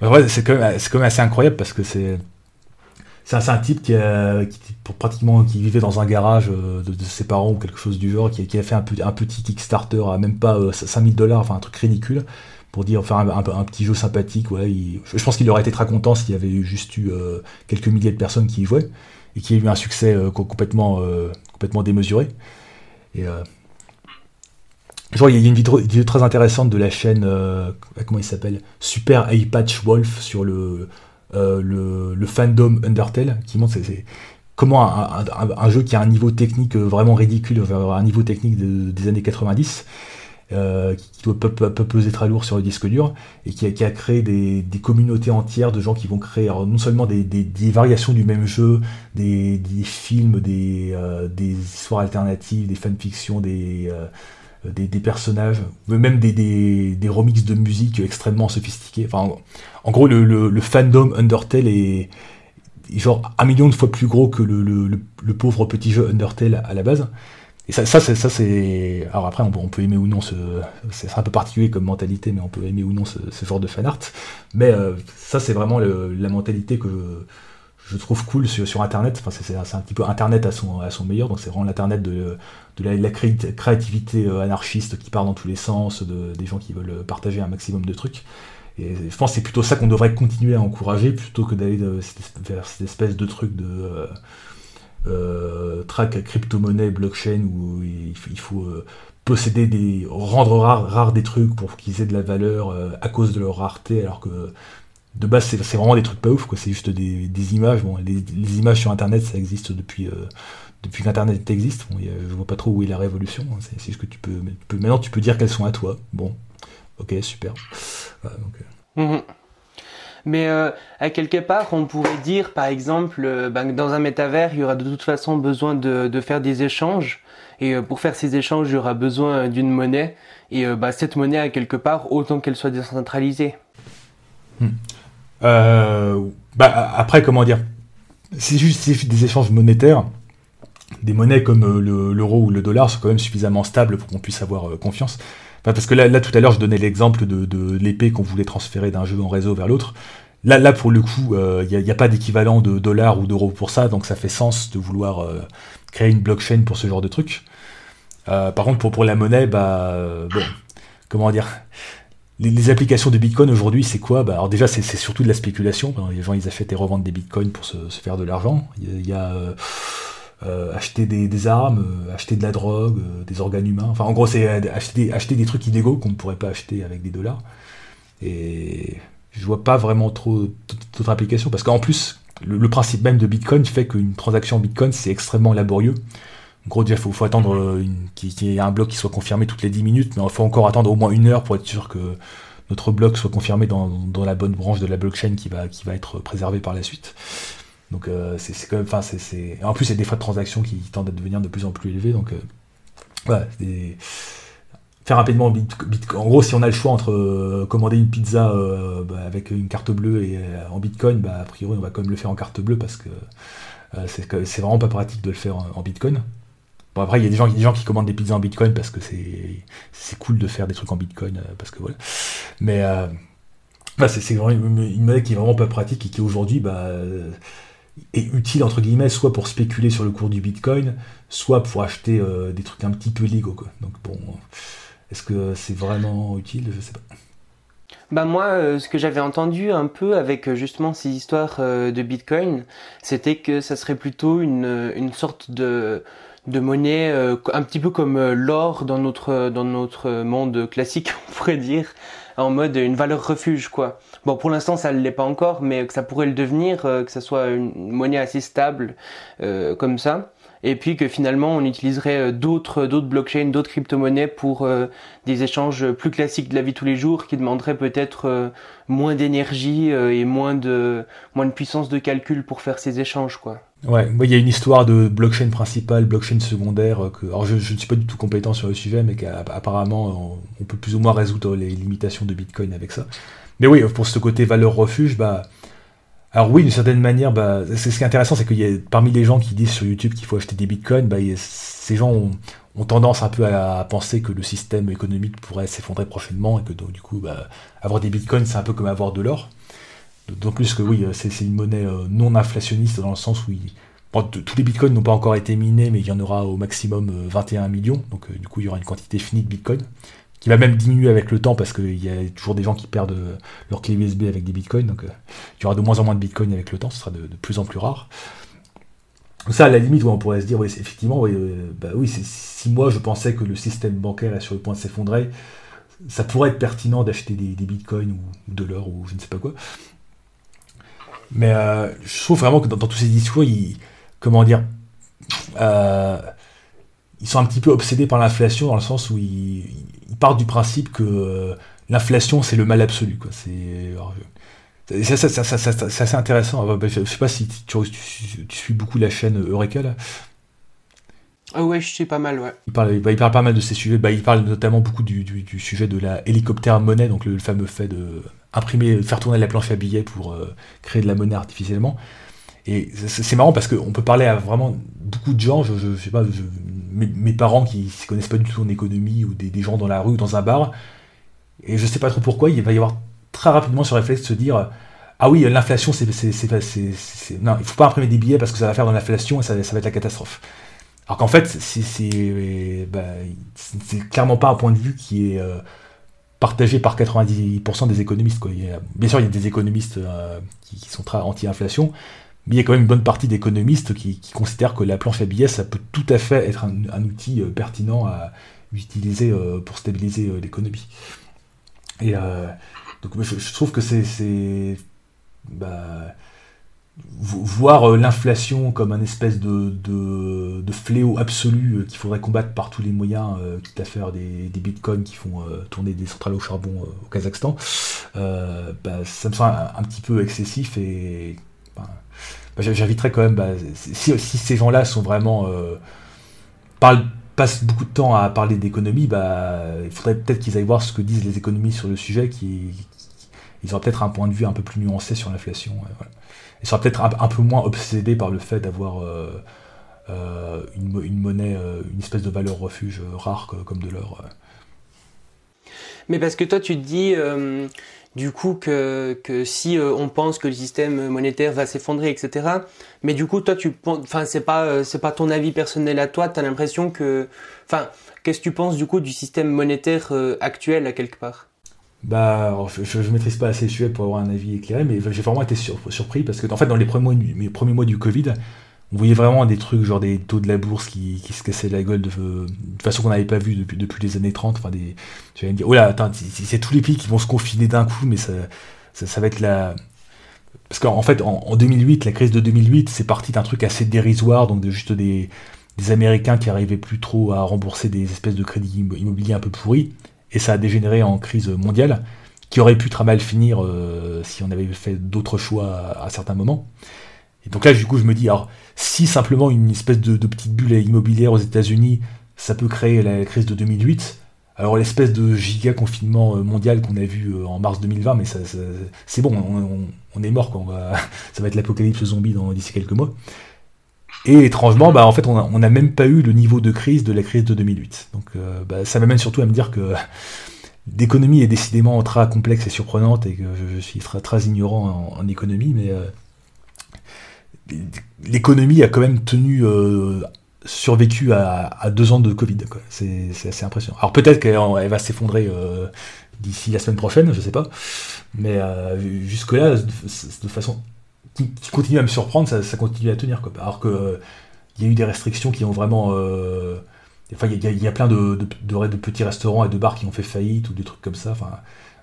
[SPEAKER 2] Ouais. C'est quand, même assez incroyable parce que c'est. C'est un, type qui, a, pour pratiquement qui vivait dans un garage de, ses parents ou quelque chose du genre, qui, a fait un, un, petit Kickstarter à même pas 5000 dollars, enfin un truc ridicule, pour dire faire un, un, petit jeu sympathique. Ouais, je pense qu'il aurait été très content s'il y avait juste eu quelques milliers de personnes qui y jouaient et qui a eu un succès euh, complètement, euh, complètement démesuré. Et, euh, il y a une vidéo, très intéressante de la chaîne, comment il s'appelle? Super Eye Patch Wolf sur le, le, fandom Undertale, qui montre comment un, jeu qui a un niveau technique vraiment ridicule, un niveau technique des années 90, euh, qui doit pas, peser très lourd sur le disque dur, et qui a, créé des, communautés entières de gens qui vont créer non seulement des, variations du même jeu, des, films, euh, des, histoires alternatives, des fanfictions, des, euh, des, personnages, même des, des, remixes de musique extrêmement sophistiqués. Enfin, en, gros, le, fandom Undertale est genre un million de fois plus gros que le, le pauvre petit jeu Undertale à la base. Et ça, ça, ça c'est. Alors après, on peut, on aimer ou non ce. C'est un peu particulier comme mentalité, mais on peut aimer ou non ce, genre de fan art. Mais euh, ça, c'est vraiment la mentalité que je trouve cool sur, Internet. Enfin, c'est un petit peu Internet à son, meilleur. Donc, c'est vraiment l'Internet de, de la, créativité euh, anarchiste qui part dans tous les sens, de, des gens qui veulent partager un maximum de trucs. Et je pense que c'est plutôt ça qu'on devrait continuer à encourager plutôt que d'aller vers cette espèce de truc de. Euh, euh, track crypto-monnaie, blockchain, où il, faut euh, posséder des. rendre rares rare des trucs pour qu'ils aient de la valeur euh, à cause de leur rareté, alors que de base c'est vraiment des trucs pas ouf, quoi. C'est juste des, images. Bon, les, images sur internet ça existe depuis. depuis qu'Internet existe, bon, je vois pas trop où est la révolution. Hein. C'est juste que tu peux, maintenant tu peux dire qu'elles sont à toi. Bon, ok, super.
[SPEAKER 1] Mhm. Mais euh, à quelque part, on pourrait dire, par exemple, euh, ben, dans un métavers, il y aura de toute façon besoin de, faire des échanges. Et euh, pour faire ces échanges, il y aura besoin d'une monnaie. Et bah, cette monnaie, à quelque part, autant qu'elle soit décentralisée.
[SPEAKER 2] Hmm. Bah, après, comment dire C'est juste, des échanges monétaires. Des monnaies comme l'euro ou le dollar sont quand même suffisamment stables pour qu'on puisse avoir confiance parce que là, tout à l'heure, je donnais l'exemple de, l'épée qu'on voulait transférer d'un jeu en réseau vers l'autre. Là, là, pour le coup, il euh, n'y a, pas d'équivalent de dollars ou d'euros pour ça, donc ça fait sens de vouloir euh, créer une blockchain pour ce genre de truc. Euh, par contre, pour, la monnaie, bah, bon, comment dire? Les, applications de Bitcoin aujourd'hui, c'est quoi? Bah, Alors déjà, c'est surtout de la spéculation. Les gens, ils achètent et revendent des Bitcoins pour se, faire de l'argent. Il y a, euh, acheter des, armes, euh, acheter de la drogue, euh, des organes humains. Enfin, en gros, c'est acheter, des trucs illégaux qu'on ne pourrait pas acheter avec des dollars. Et je vois pas vraiment trop d'autres applications parce qu'en plus, le, principe même de Bitcoin fait qu'une transaction Bitcoin, c'est extrêmement laborieux. En gros, déjà, il faut, attendre qu'il y ait un bloc qui soit confirmé toutes les 10 minutes, mais il faut encore attendre au moins une heure pour être sûr que notre bloc soit confirmé dans, la bonne branche de la blockchain qui va être préservée par la suite. Donc euh, c'est quand même, enfin c'est, en plus c'est des frais de transaction qui tendent à devenir de plus en plus élevés. Donc euh, voilà, faire rapidement Bitcoin. En gros, si on a le choix entre euh, commander une pizza bah, avec une carte bleue et en Bitcoin, bah, a priori on va quand même le faire en carte bleue parce que c'est vraiment pas pratique de le faire en, Bitcoin. Bon après il y a des gens, des gens qui commandent des pizzas en Bitcoin parce que c'est cool de faire des trucs en Bitcoin parce que voilà. Mais bah, c'est vraiment une, une, monnaie qui est vraiment pas pratique et qui aujourd'hui bah est utile entre guillemets soit pour spéculer sur le cours du Bitcoin, soit pour acheter euh, des trucs un petit peu légaux. Quoi. Donc bon, est-ce que c'est vraiment utile? Je sais pas.
[SPEAKER 1] Bah moi, euh, ce que j'avais entendu un peu avec euh, justement ces histoires de Bitcoin, c'était que ça serait plutôt une, une sorte de de monnaie, un petit peu comme l'or dans notre dans notre monde classique, *laughs* on pourrait dire, en mode une valeur refuge quoi. Bon, pour l'instant ça ne l'est pas encore, mais que ça pourrait le devenir, que ça soit une monnaie assez stable comme ça et puis que finalement on utiliserait euh, d'autres d'autres blockchains, d'autres crypto-monnaies pour euh, des échanges plus classiques de la vie tous les jours qui demanderaient peut-être euh, moins d'énergie et moins de moins de puissance de calcul pour faire ces échanges quoi.
[SPEAKER 2] Ouais, il y a une histoire de blockchain principale, blockchain secondaire, que, alors je, ne suis pas du tout compétent sur le sujet, mais qu'apparemment on, peut plus ou moins résoudre les limitations de Bitcoin avec ça. Mais oui, pour ce côté valeur refuge, bah, alors oui, d'une certaine manière, bah, ce qui est intéressant, c'est qu'il y a parmi les gens qui disent sur YouTube qu'il faut acheter des bitcoins, bah, ces gens ont, tendance un peu à, penser que le système économique pourrait s'effondrer prochainement et que donc du coup, bah, avoir des bitcoins, c'est un peu comme avoir de l'or. D'autant plus que oui, c'est une monnaie euh, non inflationniste dans le sens où tous les bitcoins n'ont pas encore été minés, mais il y en aura au maximum 21 euh, millions, donc euh, du coup il y aura une quantité finie de bitcoins qui va même diminuer avec le temps parce qu'il y a toujours des gens qui perdent euh, leur clé USB avec des bitcoins, donc euh, il y aura de moins en moins de bitcoins avec le temps, ce sera de, plus en plus rare. Ça, à la limite, on pourrait se dire, oui, effectivement, oui, euh, bah, si moi je pensais que le système bancaire est sur le point de s'effondrer, ça pourrait être pertinent d'acheter des, bitcoins ou, de l'or ou je ne sais pas quoi. Mais je trouve vraiment que dans, tous ces discours, ils, comment dire, ils sont un petit peu obsédés par l'inflation dans le sens où ils, partent du principe que euh, l'inflation c'est le mal absolu. Quoi. C'est, assez intéressant. Ah, bah, je sais pas si tu, suis beaucoup la chaîne Eureka là.
[SPEAKER 1] Ah ouais, je sais pas mal, ouais.
[SPEAKER 2] Il parle, bah, il parle pas mal de ces sujets. Bah, il parle notamment beaucoup du, du, sujet de la hélicoptère monnaie, donc le, fameux fait de imprimer, faire tourner la planche à billets pour euh, créer de la monnaie artificiellement. Et c'est marrant parce qu'on peut parler à vraiment beaucoup de gens, je, je, sais pas, mes, parents qui ne connaissent pas du tout en économie ou des, gens dans la rue ou dans un bar, et je sais pas trop pourquoi, il va y avoir très rapidement ce réflexe de se dire Ah oui, l'inflation, c'est. Non, il faut pas imprimer des billets parce que ça va faire de l'inflation et ça, va être la catastrophe. Alors qu'en fait, c'est bah, clairement pas un point de vue qui est. Euh, partagé par 90% des économistes. Bien sûr, il y a des économistes euh, qui, sont très anti-inflation, mais il y a quand même une bonne partie d'économistes qui, considèrent que la planche à billets, ça peut tout à fait être un, outil euh, pertinent à utiliser pour stabiliser l'économie. Et donc je, trouve que c'est bah, voir l'inflation comme un espèce de, fléau absolu qu'il faudrait combattre par tous les moyens, quitte à faire des, bitcoins qui font tourner des centrales au charbon au Kazakhstan, bah, ça me semble un, petit peu excessif et bah, j'inviterais quand même, bah, si, ces gens-là sont vraiment. Euh, passent beaucoup de temps à parler d'économie, bah, il faudrait peut-être qu'ils aillent voir ce que disent les économistes sur le sujet, qui, ils auraient peut-être un point de vue un peu plus nuancé sur l'inflation. Ils seraient peut-être un, peu moins obsédés par le fait d'avoir euh, euh, une, monnaie, une espèce de valeur refuge rare comme de l'or.
[SPEAKER 1] Mais parce que toi, tu te dis, du coup que, si euh, on pense que le système monétaire va s'effondrer, etc. Mais du coup, toi, tu enfin, c'est pas, euh, pas ton avis personnel à toi. tu as l'impression que, enfin, qu'est-ce que tu penses du coup du système monétaire euh, actuel à quelque part?
[SPEAKER 2] Bah, je, ne maîtrise pas assez le sujet pour avoir un avis éclairé, mais j'ai vraiment été surpris parce que en fait, dans les premiers mois, du Covid, on voyait vraiment des trucs, genre des taux de la bourse qui, se cassaient la gueule de, façon qu'on n'avait pas vu depuis, depuis les années 30. Enfin, des, tu vas me dire, oh là, c'est tous les pays qui vont se confiner d'un coup, mais ça, ça, va être la. Parce qu'en fait, en, 2008, la crise de 2008, c'est parti d'un truc assez dérisoire, donc de juste des, des Américains qui arrivaient plus trop à rembourser des espèces de crédits immobiliers un peu pourris, et ça a dégénéré en crise mondiale, qui aurait pu très mal finir euh, si on avait fait d'autres choix à, certains moments. Et donc là, du coup, je me dis, alors, si simplement une espèce de, petite bulle immobilière aux États-Unis, ça peut créer la crise de 2008, alors l'espèce de giga confinement euh, mondial qu'on a vu euh, en mars 2020, mais ça, c'est bon, on, est mort, quoi. *laughs* ça va être l'apocalypse zombie d'ici quelques mois. Et étrangement, bah, en fait, on n'a même pas eu le niveau de crise de la crise de 2008. Donc euh, bah, ça m'amène surtout à me dire que *laughs* l'économie est décidément très complexe et surprenante et que je, suis très, ignorant en, économie, mais l'économie a quand même tenu euh, survécu à, deux ans de Covid. C'est, assez impressionnant. Alors peut-être qu'elle va s'effondrer euh, d'ici la semaine prochaine, je sais pas. Mais euh, jusque-là, de, façon qui, continue à me surprendre, ça, continue à tenir. Quoi. Alors que il y a eu des restrictions qui ont vraiment. Enfin, il y, a, plein de, de, petits restaurants et de bars qui ont fait faillite ou des trucs comme ça. Enfin,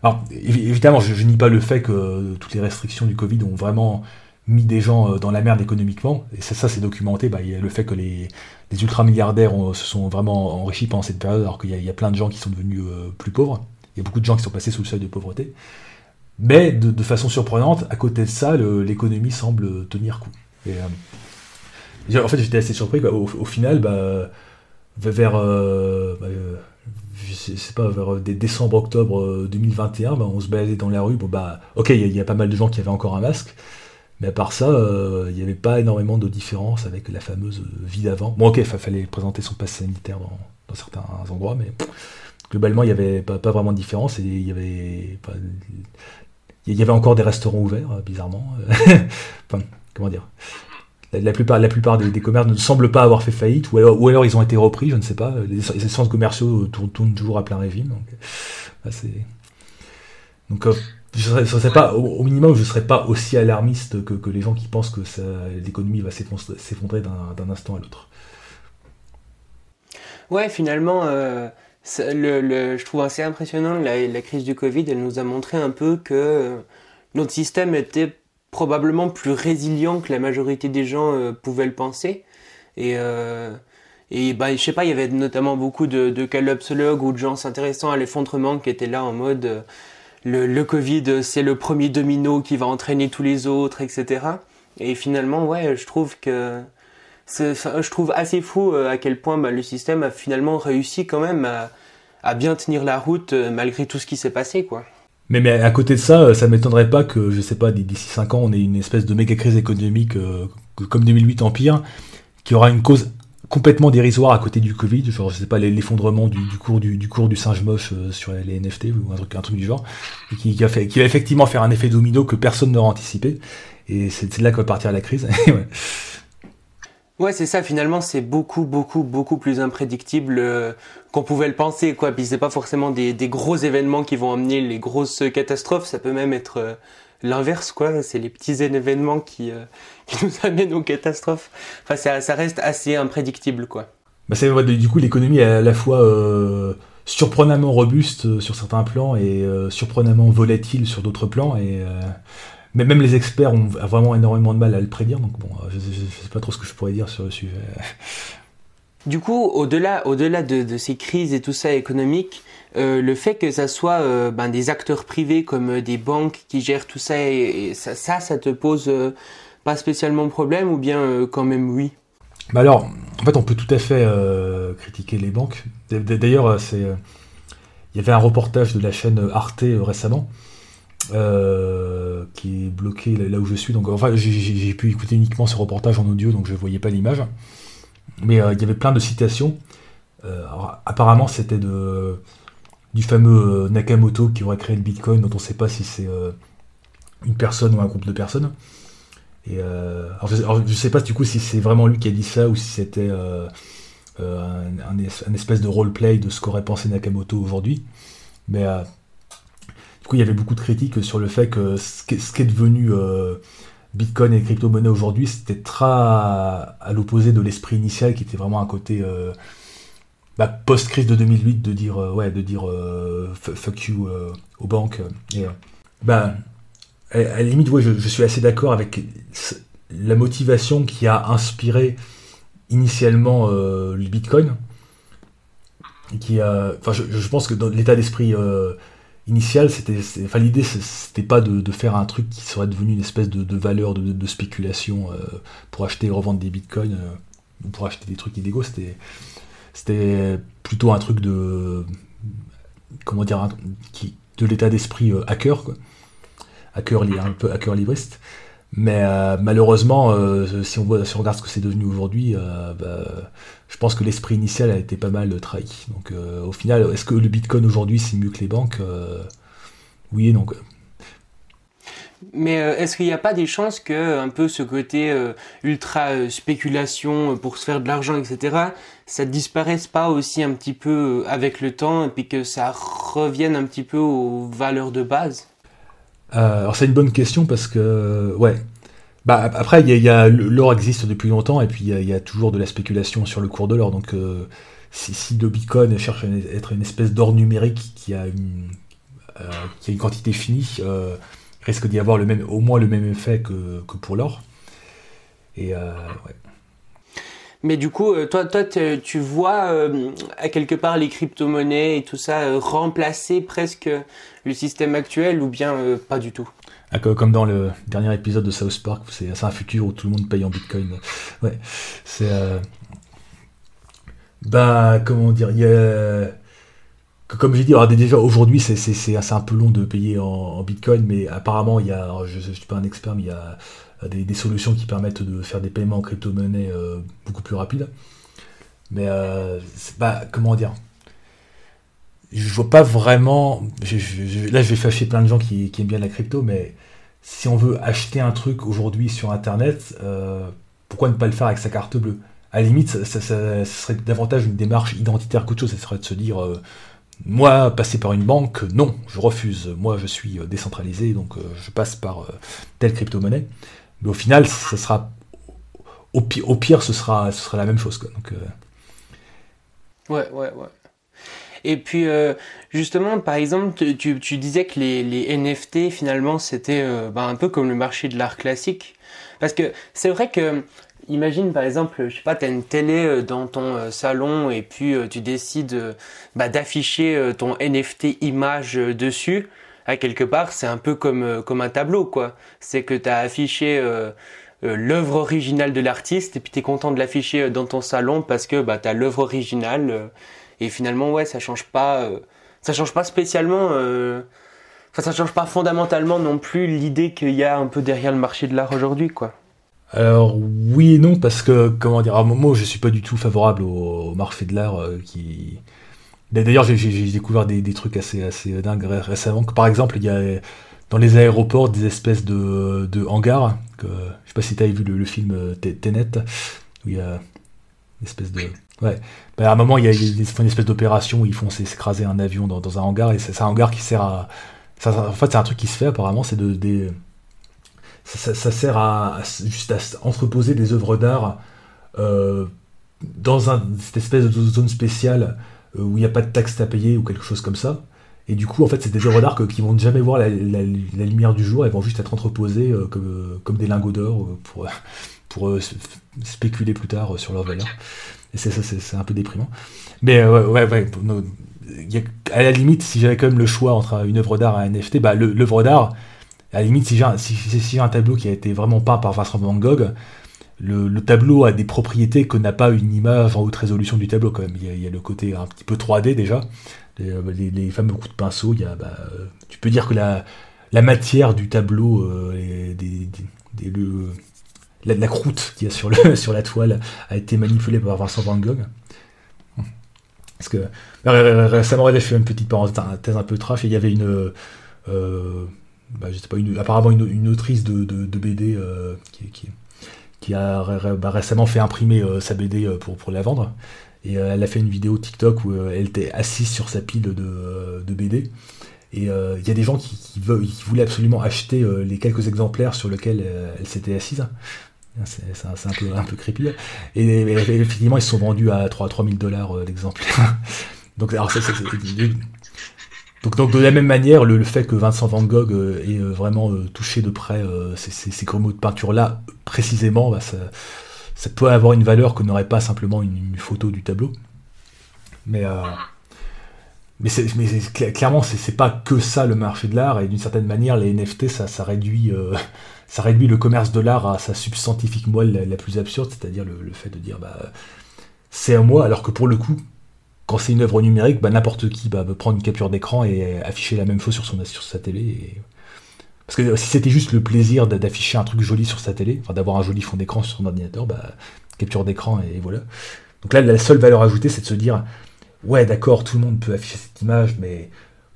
[SPEAKER 2] alors, évidemment, je, je nie pas le fait que toutes les restrictions du Covid ont vraiment mis des gens dans la merde économiquement. Et ça, c'est documenté. Bah, il y a le fait que les, les ultra-milliardaires se sont vraiment enrichis pendant cette période, alors qu'il y, a plein de gens qui sont devenus plus pauvres. Il y a beaucoup de gens qui sont passés sous le seuil de pauvreté. Mais de, façon surprenante, à côté de ça, l'économie semble tenir coup. Et, euh, en fait, j'étais assez surpris. Au, final, bah, vers, euh, bah, euh, pas, vers décembre-octobre 2021, bah, on se baladait dans la rue. Bon, bah, ok, il y, a pas mal de gens qui avaient encore un masque. Mais à part ça, il n'y avait pas énormément de différence avec la fameuse vie d'avant. Bon, ok, il fallait présenter son passe sanitaire dans, certains endroits, mais globalement, il n'y avait pas, vraiment de différence et il y avait il y avait encore des restaurants ouverts, euh, bizarrement. *laughs* enfin, comment dire? La, plupart, des, commerces ne semblent pas avoir fait faillite, ou alors, ils ont été repris, je ne sais pas. Les, centres commerciaux tournent, toujours à plein régime. Donc, donc euh, je serais, pas, au, minimum, je ne serais pas aussi alarmiste que, les gens qui pensent que l'économie va s'effondrer d'un instant à l'autre.
[SPEAKER 1] Ouais, finalement, euh, le, je trouve assez impressionnant la, la, crise du Covid. Elle nous a montré un peu que euh, notre système était probablement plus résilient que la majorité des gens euh, pouvaient le penser. Et, euh, et bah, je sais pas, il y avait notamment beaucoup de, de calopsologues ou de gens s'intéressant à l'effondrement qui étaient là en mode euh, le, le Covid, c'est le premier domino qui va entraîner tous les autres, etc. Et finalement, ouais, je trouve que je trouve assez fou euh, à quel point bah, le système a finalement réussi quand même à, bien tenir la route euh, malgré tout ce qui s'est passé, quoi.
[SPEAKER 2] Mais, mais à côté de ça, euh, ça m'étonnerait pas que, je sais pas, d'ici 5 ans, on ait une espèce de méga crise économique comme 2008 Empire, qui aura une cause complètement dérisoire à côté du Covid, genre je sais pas l'effondrement du, cours du, cours du singe moche sur les NFT ou un truc, un truc du genre, qui, va effectivement faire un effet domino que personne n'aurait anticipé, et c'est là que va partir la crise. *laughs* Ouais,
[SPEAKER 1] c'est ça. Finalement, c'est beaucoup, beaucoup, beaucoup plus imprédictible euh, qu'on pouvait le penser, quoi. Puis c'est pas forcément des, gros événements qui vont amener les grosses catastrophes. Ça peut même être euh, l'inverse, quoi. C'est les petits événements qui, euh, *laughs* nous amènent aux catastrophes. Enfin, ça, reste assez imprédictible, quoi.
[SPEAKER 2] Bah, c'est du coup l'économie à la fois surprenamment robuste sur certains plans et surprenamment volatile sur d'autres plans et mais même les experts ont vraiment énormément de mal à le prédire, donc bon, je ne sais pas trop ce que je pourrais dire sur le sujet. *laughs*
[SPEAKER 1] Du coup, au-delà, au-delà de, ces crises et tout ça économique, euh, le fait que ça soit euh, ben, des acteurs privés comme euh, des banques qui gèrent tout ça, et, ça, ça, te pose pas spécialement problème ou bien quand même oui?
[SPEAKER 2] Bah alors, en fait, on peut tout à fait critiquer les banques. D'ailleurs, c'est, il y avait un reportage de la chaîne Arte récemment euh, qui est bloqué là, où je suis. Donc, enfin, j'ai pu écouter uniquement ce reportage en audio, donc je ne voyais pas l'image. Mais euh, il y avait plein de citations. Euh, apparemment, c'était de du fameux Nakamoto qui aurait créé le Bitcoin, dont on ne sait pas si c'est une personne ou un groupe de personnes. Et alors, je, ne sais pas du coup si c'est vraiment lui qui a dit ça ou si c'était un, espèce de roleplay de ce qu'aurait pensé Nakamoto aujourd'hui. Mais il y avait beaucoup de critiques sur le fait que ce qui est devenu euh, Bitcoin et crypto-monnaie aujourd'hui, c'était très à, l'opposé de l'esprit initial qui était vraiment un côté euh, bah, post-crise de 2008 de dire, euh, ouais, de dire fuck you aux banques. Et, bah, à, la limite, ouais, je, suis assez d'accord avec la motivation qui a inspiré initialement le Bitcoin. Qui enfin, je, je, pense que dans l'état d'esprit initial, c'était, enfin l'idée c'était pas de, faire un truc qui serait devenu une espèce de, valeur de, spéculation euh, pour acheter et revendre des bitcoins euh, ou pour acheter des trucs illégaux. C'était, c'était plutôt un truc de comment dire, qui, de l'état d'esprit euh, hacker, quoi. un peu hacker libriste. Mais euh, malheureusement, si, on voit, si on regarde ce que c'est devenu aujourd'hui, bah, je pense que l'esprit initial a été pas mal trahi. Donc au final, est-ce que le Bitcoin aujourd'hui c'est mieux que les banques Oui et non.
[SPEAKER 1] Mais est-ce qu'il n'y a pas des chances que un peu ce côté ultra spéculation pour se faire de l'argent, etc., ça disparaisse pas aussi un petit peu avec le temps et puis que ça revienne un petit peu aux valeurs de base?
[SPEAKER 2] Euh, alors c'est une bonne question parce que, ouais, Bah, après, il y a, l'or existe depuis longtemps et puis il y, a toujours de la spéculation sur le cours de l'or. Donc, euh, si, si, cherche à être une espèce d'or numérique qui a une, euh, qui a une quantité finie, euh, risque d'y avoir le même, au moins le même effet que, que pour l'or. Et ouais.
[SPEAKER 1] Mais du coup, toi, toi tu vois à quelque part les crypto-monnaies et tout ça remplacer presque le système actuel ou bien pas du tout?
[SPEAKER 2] Comme dans le dernier épisode de South Park, c'est un futur où tout le monde paye en bitcoin. Ouais, c'est. Euh, bah, comment dire. Comme j'ai dit, déjà aujourd'hui c'est un peu long de payer en, bitcoin, mais apparemment il y a, je ne suis pas un expert, mais il y a des, solutions qui permettent de faire des paiements en crypto-monnaie euh, beaucoup plus rapides. Mais euh, bah, comment dire je vois pas vraiment. là, je vais fâcher plein de gens qui, aiment bien la crypto, mais si on veut acheter un truc aujourd'hui sur Internet, euh, pourquoi ne pas le faire avec sa carte bleue? À la limite, ça, serait davantage une démarche identitaire qu'autre chose. Ça serait de se dire, euh, moi, passer par une banque, non, je refuse. Moi, je suis euh, décentralisé, donc je passe par telle crypto-monnaie. Mais au final, ça sera, au pire, ce, sera, ce sera la même chose. Donc,
[SPEAKER 1] Ouais, ouais, ouais. Et puis, euh, justement, par exemple, tu, tu, disais que les, les NFT, finalement, c'était euh, bah, un peu comme le marché de l'art classique. Parce que c'est vrai que, imagine, par exemple, je sais pas, tu as une télé euh, dans ton salon et puis tu décides bah, d'afficher ton NFT image dessus. À quelque part, c'est un peu comme, comme un tableau, quoi. C'est que tu as affiché l'œuvre originale de l'artiste et puis tu es content de l'afficher dans ton salon parce que bah, tu as l'œuvre originale et finalement, ouais, ça change pas, euh, ça change pas spécialement. Euh, enfin, ça change pas fondamentalement non plus l'idée qu'il y a un peu derrière le marché de l'art aujourd'hui, quoi.
[SPEAKER 2] Alors oui et non parce que comment dire, à moi je suis pas du tout favorable au, marché de l'art euh, qui. D'ailleurs j'ai découvert des, trucs assez assez dingues récemment. Par exemple il y a dans les aéroports des espèces de, de hangars. Que, je sais pas si tu as vu le, film Tenet où il y a une espèce de Ouais. À un moment, il y a, une espèce d'opération où ils font s'écraser un avion dans, un hangar, et c'est un hangar qui sert à. En fait, c'est un truc qui se fait apparemment, c'est de. Des, ça, sert à, juste à entreposer des œuvres d'art euh, dans cette espèce de zone spéciale euh, où il n'y a pas de taxes à payer ou quelque chose comme ça. Et du coup, en fait, c'est des œuvres d'art qui vont jamais voir la, lumière du jour, elles vont juste être entreposées euh, comme, des lingots d'or pour spéculer plus tard sur leur valeur. C'est ça, c'est un peu déprimant. Mais euh, ouais, ouais, à la limite, si j'avais quand même le choix entre une œuvre d'art et un NFT, bah, l'œuvre d'art, à la limite, si j'ai si, un tableau qui a été vraiment peint par Vincent Van Gogh, le, tableau a des propriétés que n'a pas une image en haute résolution du tableau quand même. Il y a, le côté un petit peu 3D déjà, les, euh, les, fameux coups de pinceau. Il y a, bah, tu peux dire que la, matière du tableau, euh, des, la, croûte qu'il y a sur, le, *laughs* sur la toile a été manipulée par Vincent Van Gogh. Parce que récemment, j'ai fait une petite parenthèse un peu trash il y avait une. Euh, bah, je sais pas, une, apparemment une, autrice de, BD euh, qui, a bah, récemment fait imprimer euh, sa BD pour, la vendre. Et elle a fait une vidéo TikTok où elle était assise sur sa pile de, BD. Et il y a des gens qui voulaient absolument acheter les quelques exemplaires sur lesquels elle s'était assise. C'est un, peu, un peu creepy. Et, effectivement, ils sont vendus à 3 3000 dollars euh, l'exemplaire. *laughs* donc, alors, donc, donc, de la même manière, le, fait que Vincent Van Gogh euh, ait euh, vraiment touché de près ces, ces, ces de peinture-là, précisément, bah, ça, peut avoir une valeur que n'aurait pas simplement une, photo du tableau. Mais, mais, mais clairement, c'est pas que ça le marché de l'art, et d'une certaine manière, les NFT, ça réduit ça réduit le commerce de l'art à sa substantifique moelle la, plus absurde, c'est-à-dire le, fait de dire bah, c'est à moi, alors que pour le coup, quand c'est une œuvre numérique, bah, n'importe qui bah, peut prendre une capture d'écran et afficher la même chose sur, son, sur sa télé. Parce que si c'était juste le plaisir d'afficher un truc joli sur sa télé, enfin d'avoir un joli fond d'écran sur son ordinateur, bah, capture d'écran et voilà. Donc là, la seule valeur ajoutée, c'est de se dire ouais, d'accord, tout le monde peut afficher cette image, mais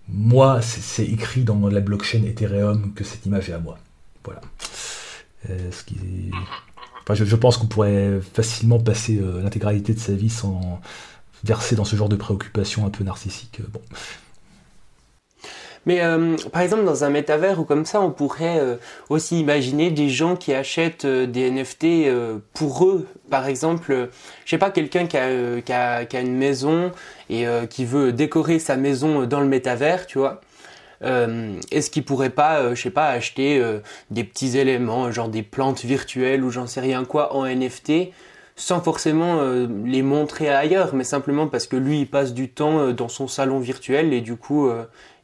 [SPEAKER 2] moi, c'est écrit dans la blockchain Ethereum que cette image est à moi. Voilà. Euh, ce qui je, pense qu'on pourrait facilement passer euh, l'intégralité de sa vie sans verser dans ce genre de préoccupations un peu narcissiques. Bon.
[SPEAKER 1] Mais euh, par exemple, dans un métavers ou comme ça, on pourrait euh, aussi imaginer des gens qui achètent euh, des NFT pour eux. Par exemple, je sais pas, quelqu'un qui qui a, une maison et qui veut décorer sa maison dans le métavers, tu vois. Est-ce qu'il pourrait pas, je sais pas, acheter des petits éléments, genre des plantes virtuelles ou j'en sais rien quoi en NFT sans forcément les montrer ailleurs, mais simplement parce que lui, il passe du temps dans son salon virtuel et du coup,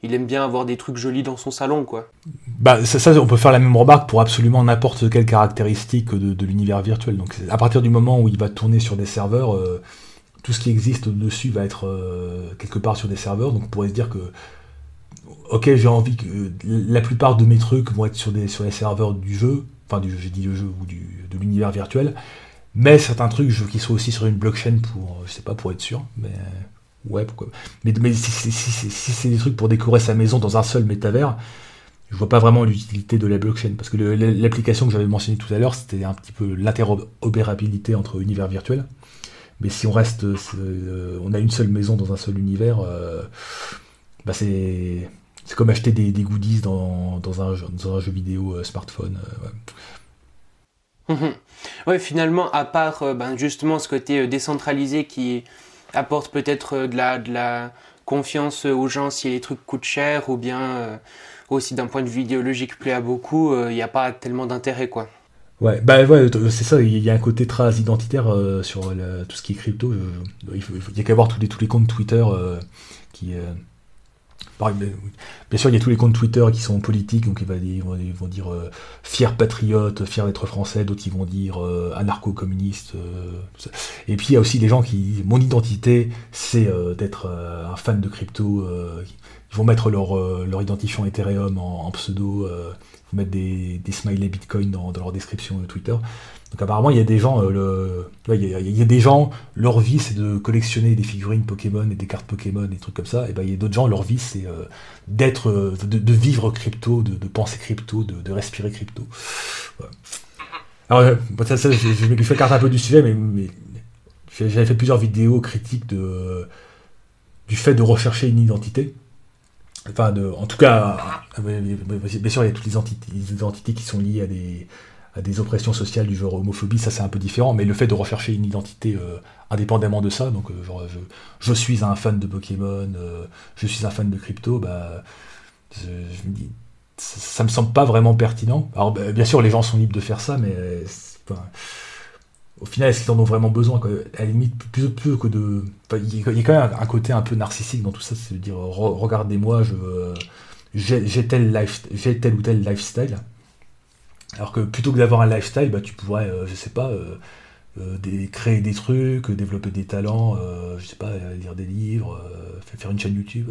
[SPEAKER 1] il aime bien avoir des trucs jolis dans son salon, quoi.
[SPEAKER 2] Bah, ça, on peut faire la même remarque pour absolument n'importe quelle caractéristique de, l'univers virtuel. Donc, à partir du moment où il va tourner sur des serveurs, euh, tout ce qui existe au-dessus va être euh, quelque part sur des serveurs. Donc, on pourrait se dire que, ok, j'ai envie que la plupart de mes trucs vont être sur, des, sur les serveurs du jeu, enfin, du, j'ai dit le jeu ou du, de l'univers virtuel, mais certains trucs, je veux qu'ils soient aussi sur une blockchain pour, je sais pas, pour être sûr, mais Ouais, pourquoi Mais, mais si, c'est des trucs pour décorer sa maison dans un seul métavers, je vois pas vraiment l'utilité de la blockchain. Parce que l'application que j'avais mentionnée tout à l'heure, c'était un petit peu l'interopérabilité entre univers virtuels. Mais si on reste, euh, on a une seule maison dans un seul univers, euh, bah c'est comme acheter des, goodies dans, un, jeu vidéo euh, smartphone.
[SPEAKER 1] Ouais. ouais. finalement, à part ben, justement ce côté décentralisé qui apporte peut-être euh, de la, de la confiance aux gens si les trucs coûtent cher ou bien euh, aussi d'un point de vue idéologique plaît à beaucoup, euh, il n'y a pas tellement d'intérêt quoi.
[SPEAKER 2] Ouais, bah ouais, c'est ça, il y a un côté très identitaire sur tout ce qui est crypto. il, n'y a qu'à voir tous les, tous les comptes Twitter qui, bien sûr, il y a tous les comptes Twitter qui sont politiques, donc ils vont, dire euh, fier patriote, fier d'être français, d'autres ils vont dire euh, anarcho-communiste. Euh, et puis il y a aussi des gens qui mon identité, c'est d'être un fan de crypto. ils vont mettre leur, leur identifiant Ethereum en, pseudo, ils vont mettre des, des smileys Bitcoin dans, dans leur description de Twitter. Donc apparemment, il y a des gens, euh, il, y a, des gens, leur vie c'est de collectionner des figurines Pokémon et des cartes Pokémon et des trucs comme ça. Et ben il y a d'autres gens, leur vie c'est euh, d'être, euh, de, vivre crypto, de, penser crypto, de, respirer crypto. Alors ça, je, je, me fais carte un peu du sujet, mais, j'avais fait plusieurs vidéos critiques de du fait de rechercher une identité. Enfin, de, en tout cas, bien sûr, il y a toutes les entités qui sont liées à des à des oppressions sociales du genre homophobie, ça c'est un peu différent, mais le fait de rechercher une identité euh, indépendamment de ça, donc euh, genre je, suis un fan de Pokémon, euh, je suis un fan de crypto, bah ça, me semble pas vraiment pertinent. Alors bah, bien sûr les gens sont libres de faire ça, mais au final est-ce qu'ils en ont vraiment besoin À la limite plus, plus que de, il y, a quand même un côté un peu narcissique dans tout ça, c'est de dire regardez-moi, je j'ai tel, tel ou tel lifestyle alors que plutôt que d'avoir un lifestyle, bah, tu pourrais, euh, je sais pas, euh, euh, créer des trucs, développer des talents, je sais pas, lire des livres, faire une chaîne YouTube.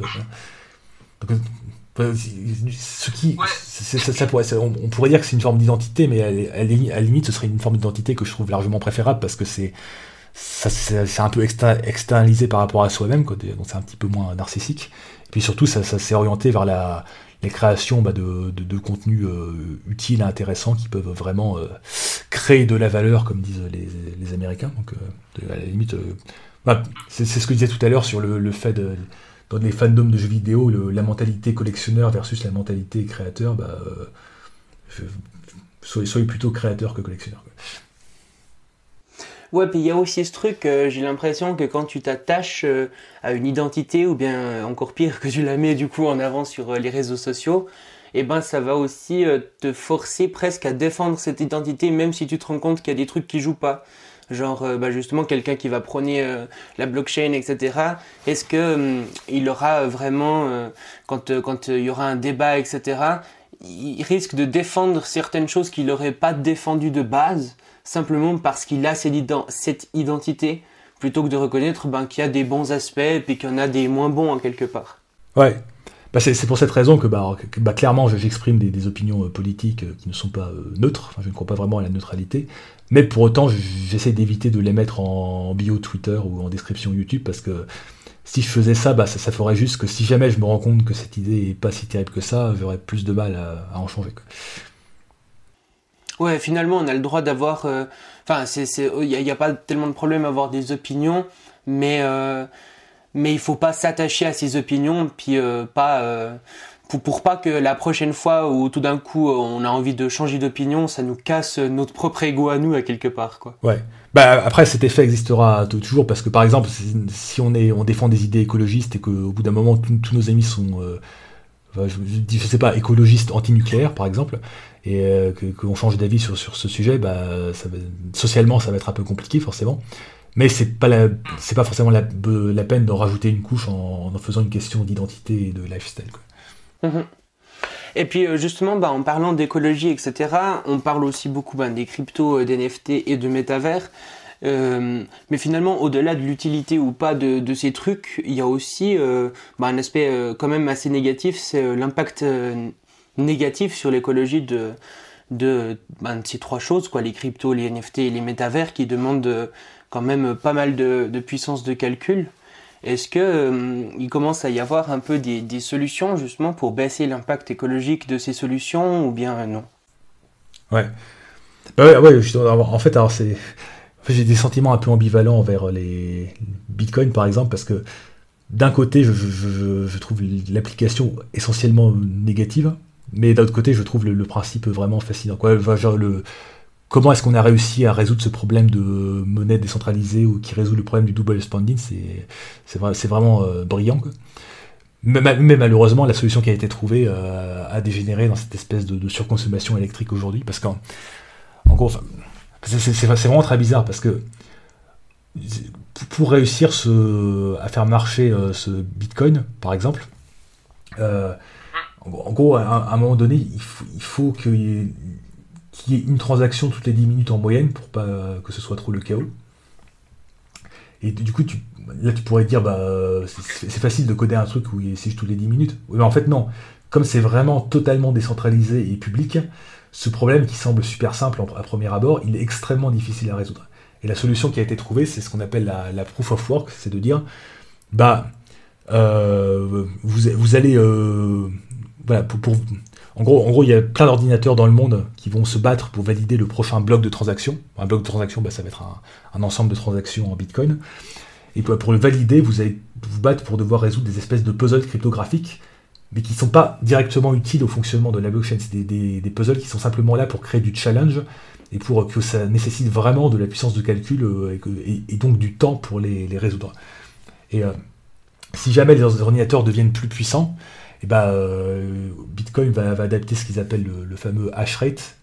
[SPEAKER 2] ce qui, ça, pourrait, on, pourrait dire que c'est une forme d'identité, mais à, la limite, ce serait une forme d'identité que je trouve largement préférable parce que c'est c'est un peu externalisé par rapport à soi-même, donc c'est un petit peu moins narcissique. Et puis surtout, ça, ça s'est orienté vers la, les créations bah, de, de, contenus euh, utiles intéressants qui peuvent vraiment euh, créer de la valeur, comme disent les, Américains. Donc, euh, à la limite, bah, c'est ce que je disais tout à l'heure sur le, fait de, dans les fandoms de jeux vidéo, la mentalité collectionneur versus la mentalité créateur, bah, soyez, plutôt créateur que collectionneur.
[SPEAKER 1] Ouais, puis il y a aussi ce truc, euh, j'ai l'impression que quand tu t'attaches euh, à une identité, ou bien euh, encore pire, que tu la mets du coup en avant sur les réseaux sociaux, eh ben ça va aussi te forcer presque à défendre cette identité, même si tu te rends compte qu'il y a des trucs qui jouent pas. Genre, bah justement, quelqu'un qui va prôner la blockchain, etc. Est-ce que hum, il aura vraiment, quand quand il y aura un débat, etc. Il risque de défendre certaines choses qu'il n'aurait pas défendues de base? Simplement parce qu'il a cette identité plutôt que de reconnaître ben, qu'il y a des bons aspects et qu'il y en a des moins bons en quelque part.
[SPEAKER 2] Ouais, bah c'est pour cette raison que, bah, bah clairement j'exprime des, opinions euh, politiques euh, qui ne sont pas euh, neutres, je ne crois pas vraiment à la neutralité, mais pour autant j'essaie d'éviter de les mettre en bio Twitter ou en description YouTube parce que si je faisais ça, ça, ferait juste que si jamais je me rends compte que cette idée est pas si terrible que ça, j'aurais plus de mal à, en changer.
[SPEAKER 1] Ouais, finalement, on a le droit d'avoir. Euh, enfin, il n'y a, pas tellement de problème à avoir des opinions, mais euh, mais il faut pas s'attacher à ces opinions, puis euh, pas pour, pas que la prochaine fois où tout d'un coup on a envie de changer d'opinion, ça nous casse notre propre ego à nous à quelque part. Quoi.
[SPEAKER 2] Ouais. Bah, après, cet effet existera toujours parce que par exemple, si on, est, on défend des idées écologistes et qu'au bout d'un moment tous nos amis sont, euh, je, je, sais pas, écologistes anti-nucléaires par exemple, et euh, qu'on change d'avis sur, sur ce sujet, bah, socialement ça va être un peu compliqué forcément. Mais c'est pas c'est pas forcément la, la peine d'en rajouter une couche en, en, faisant une question d'identité et de lifestyle.
[SPEAKER 1] Mm-hmm. Et puis euh, justement, bah, en parlant d'écologie, etc., on parle aussi beaucoup bah, des cryptos, euh, des NFT et de métavers. Euh, mais finalement, au-delà de l'utilité ou pas de, de, ces trucs, il y a aussi euh, bah, un aspect euh, quand même assez négatif, c'est l'impact négatif sur l'écologie de, bah, de, ces trois choses, quoi, les cryptos, les NFT et les métavers, qui demandent quand même pas mal de, de puissance de calcul. Est-ce que euh, il commence à y avoir un peu des, des solutions justement pour baisser l'impact écologique de ces solutions ou bien non?
[SPEAKER 2] Ouais. Ouais, en fait, alors c'est, j'ai des sentiments un peu ambivalents envers les bitcoins par exemple parce que d'un côté, je trouve l'application essentiellement négative, mais d'un autre côté, je trouve le, principe vraiment fascinant. Comment est-ce qu'on a réussi à résoudre ce problème de monnaie décentralisée ou qui résout le problème du double spending, c'est vraiment euh, brillant. Mais, malheureusement, la solution qui a été trouvée euh, a dégénéré dans cette espèce de, surconsommation électrique aujourd'hui, parce qu'en en gros, c'est vraiment très bizarre, parce que pour réussir à faire marcher euh, ce Bitcoin, par exemple, en gros, à, un moment donné, il faut, il qu'il y ait une transaction toutes les 10 minutes en moyenne pour pas que ce soit trop le chaos. Et du coup, tu, là, tu pourrais dire, bah, c'est facile de coder un truc où c'est juste toutes les 10 minutes. Mais en fait, non. Comme c'est vraiment totalement décentralisé et public, ce problème qui semble super simple à premier abord, il est extrêmement difficile à résoudre. Et la solution qui a été trouvée, c'est ce qu'on appelle la, proof of work, c'est de dire, bah, euh, vous, vous, allez, euh, voilà, pour, en gros, en gros, il y a plein d'ordinateurs dans le monde qui vont se battre pour valider le prochain bloc de transaction. Un bloc de transaction, bah, ça va être un, ensemble de transactions en Bitcoin. Et pour, le valider, vous allez vous battre pour devoir résoudre des espèces de puzzles cryptographiques, mais qui ne sont pas directement utiles au fonctionnement de la blockchain. C'est des, puzzles qui sont simplement là pour créer du challenge et pour que ça nécessite vraiment de la puissance de calcul euh, et, donc du temps pour les, résoudre. Et euh, si jamais les ordinateurs deviennent plus puissants, et bah, euh, Bitcoin va, adapter ce qu'ils appellent le, fameux hash rate.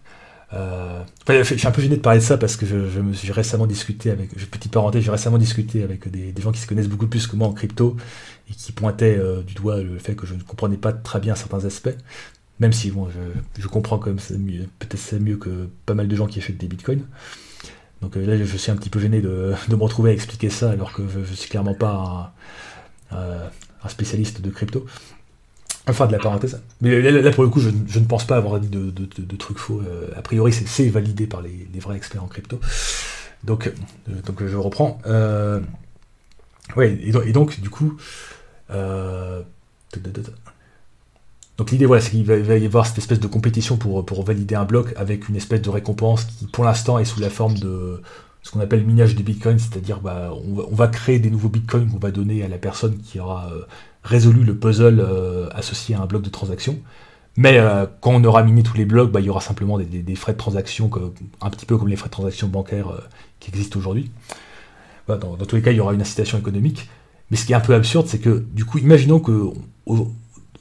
[SPEAKER 2] Euh, je suis un peu gêné de parler de ça parce que je, me suis récemment discuté avec, petite parenthèse, j'ai récemment discuté avec des, gens qui se connaissent beaucoup plus que moi en crypto et qui pointaient euh, du doigt le fait que je ne comprenais pas très bien certains aspects. Même si bon, je, comprends quand même peut-être c'est mieux que pas mal de gens qui achètent des bitcoins. Donc là, je suis un petit peu gêné de, de me retrouver à expliquer ça alors que je, ne suis clairement pas un spécialiste de crypto. Enfin, de la parenthèse. Mais là, pour le coup, je, ne pense pas avoir dit de, trucs faux. Euh, a priori, c'est validé par les, vrais experts en crypto. Donc, euh, je reprends. Euh, et, donc, du coup. donc l'idée, voilà, c'est qu'il va, y avoir cette espèce de compétition pour, valider un bloc avec une espèce de récompense qui, pour l'instant, est sous la forme de ce qu'on appelle minage de bitcoin, c'est-à-dire bah, on, va, créer des nouveaux bitcoins qu'on va donner à la personne qui aura résolu le puzzle euh, associé à un bloc de transaction. Mais euh, quand on aura miné tous les blocs, bah, il y aura simplement des, frais de transaction, un petit peu comme les frais de transaction bancaires euh, qui existent aujourd'hui. dans, tous les cas, il y aura une incitation économique. Mais ce qui est un peu absurde, c'est que, du coup, imaginons qu'on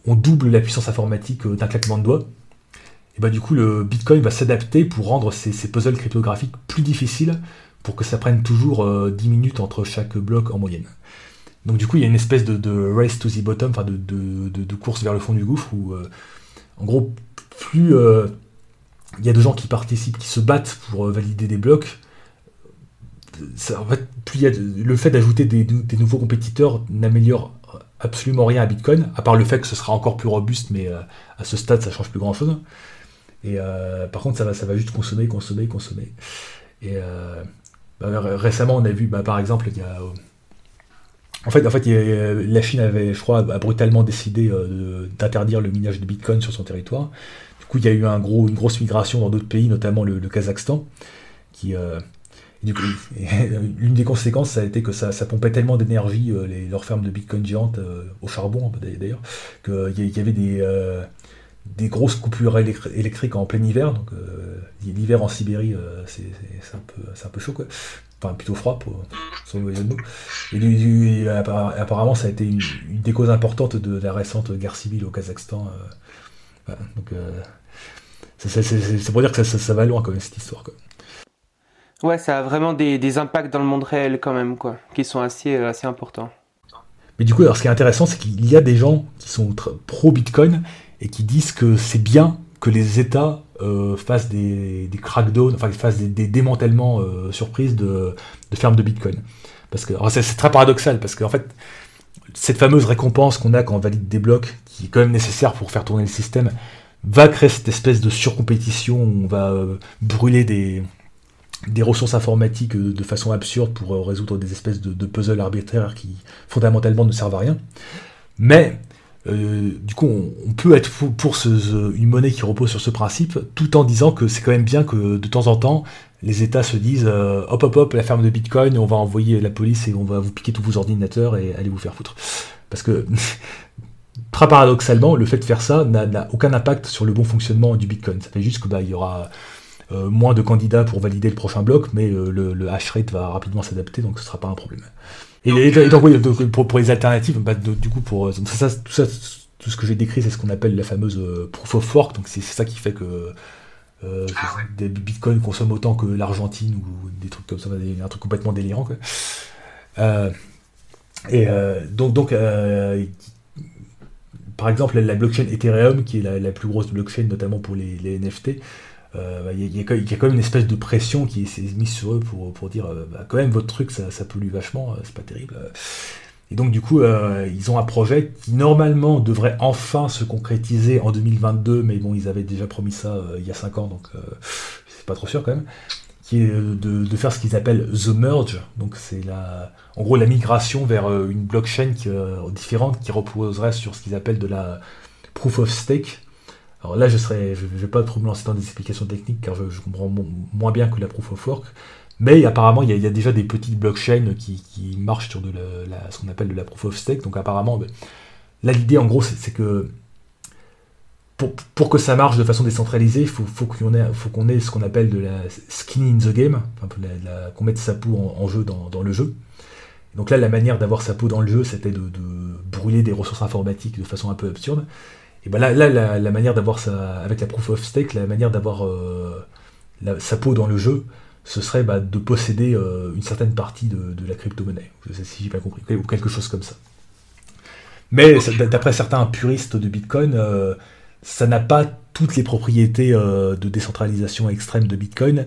[SPEAKER 2] on double la puissance informatique d'un claquement de doigts. Et bah, du coup, le Bitcoin va s'adapter pour rendre ces, puzzles cryptographiques plus difficiles pour que ça prenne toujours 10 minutes entre chaque bloc en moyenne. Donc du coup, il y a une espèce de, race to the bottom, enfin de, course vers le fond du gouffre, où euh, en gros, plus euh, il y a de gens qui participent, qui se battent pour euh, valider des blocs, plus il y a le fait d'ajouter des, nouveaux compétiteurs n'améliore absolument rien à Bitcoin, à part le fait que ce sera encore plus robuste, mais à ce stade, ça change plus grand chose. Et par contre, ça va, ça va juste consommer, consommer, consommer. Et bah, récemment, on a vu, bah, par exemple, il y a en fait, en fait, la Chine avait, je crois, brutalement décidé euh, d'interdire le minage de Bitcoin sur son territoire. Du coup, il y a eu une grosse migration dans d'autres pays, notamment le, Kazakhstan, qui, euh, *laughs* l'une des conséquences, ça a été que ça, pompait tellement d'énergie, leurs fermes de Bitcoin géantes, au charbon d'ailleurs, qu'il y avait des, des grosses coupures électriques en plein hiver. Donc l'hiver en Sibérie, c'est un, peu, un peu chaud. Quoi enfin plutôt froid pour son de Et, apparemment, ça a été une, des causes importantes de la récente guerre civile au Kazakhstan. Euh, donc, euh, c'est pour dire que ça, va loin quand même cette histoire. Quoi.
[SPEAKER 1] Ouais, ça a vraiment des, impacts dans le monde réel quand même, quoi, qui sont assez, euh, assez importants.
[SPEAKER 2] Mais du coup, alors, ce qui est intéressant, c'est qu'il y a des gens qui sont pro-Bitcoin et qui disent que c'est bien que les États euh, fassent des, des crackdowns, enfin fassent des, démantèlements euh, surprises de, fermes de Bitcoin. Parce que c'est très paradoxal, parce qu'en fait, cette fameuse récompense qu'on a quand on valide des blocs, qui est quand même nécessaire pour faire tourner le système, va créer cette espèce de surcompétition où on va euh, brûler des, des ressources informatiques de façon absurde pour résoudre des espèces de, de puzzles arbitraires qui fondamentalement ne servent à rien. Mais euh, du coup, on, peut être pour, une monnaie qui repose sur ce principe, tout en disant que c'est quand même bien que de temps en temps, les États se disent euh, hop hop hop, la ferme de Bitcoin, on va envoyer la police et on va vous piquer tous vos ordinateurs et allez vous faire foutre. Parce que, *laughs* très paradoxalement, le fait de faire ça n'a aucun impact sur le bon fonctionnement du Bitcoin. Ça fait juste que bah, y aura euh, moins de candidats pour valider le prochain bloc, mais le, le hash rate va rapidement s'adapter, donc ce ne sera pas un problème. Et, donc, oui, pour, les alternatives, bah, du coup, pour ça, tout ça, tout ce que j'ai décrit, c'est ce qu'on appelle la fameuse euh, proof of work. Donc c'est ça qui fait que euh, ah des bitcoins consomment autant que l'Argentine ou des trucs comme ça, un truc complètement délirant. Quoi. Euh, et donc, donc par exemple, la blockchain Ethereum, qui est la, plus grosse blockchain, notamment pour les, les NFT, euh, bah, il y, a quand même une espèce de pression qui s'est mise sur eux pour, dire euh, bah, quand même votre truc ça, pollue vachement, euh, c'est pas terrible. Et donc du coup ils ont un projet qui normalement devrait enfin se concrétiser en 2022, mais bon ils avaient déjà promis ça il y a 5 ans donc c'est pas trop sûr quand même qui est de, faire ce qu'ils appellent the merge. Donc c'est la, en gros la migration vers une blockchain différente qui reposerait sur ce qu'ils appellent de la proof of stake. Alors là, je ne vais pas trop me lancer dans des explications techniques car je, comprends moins bien que la proof of work. Mais apparemment, il y, a, déjà des petites blockchains qui, marchent sur de la, ce qu'on appelle de la proof of stake. Donc apparemment, ben, là l'idée en gros, c'est que pour, que ça marche de façon décentralisée, il faut, qu'on ait, ce qu'on appelle de la skin in the game, qu'on mette sa peau en, jeu dans, le jeu. Donc là, la manière d'avoir sa peau dans le jeu, c'était de, brûler des ressources informatiques de façon un peu absurde. Et ben là, là la, manière d'avoir ça, avec la proof of stake, la manière d'avoir euh, sa peau dans le jeu, ce serait bah, de posséder euh, une certaine partie de, la crypto-monnaie. Je sais si j'ai pas compris, ou quelque chose comme ça. Mais d'après certains puristes de Bitcoin, euh, ça n'a pas toutes les propriétés de décentralisation extrême de Bitcoin,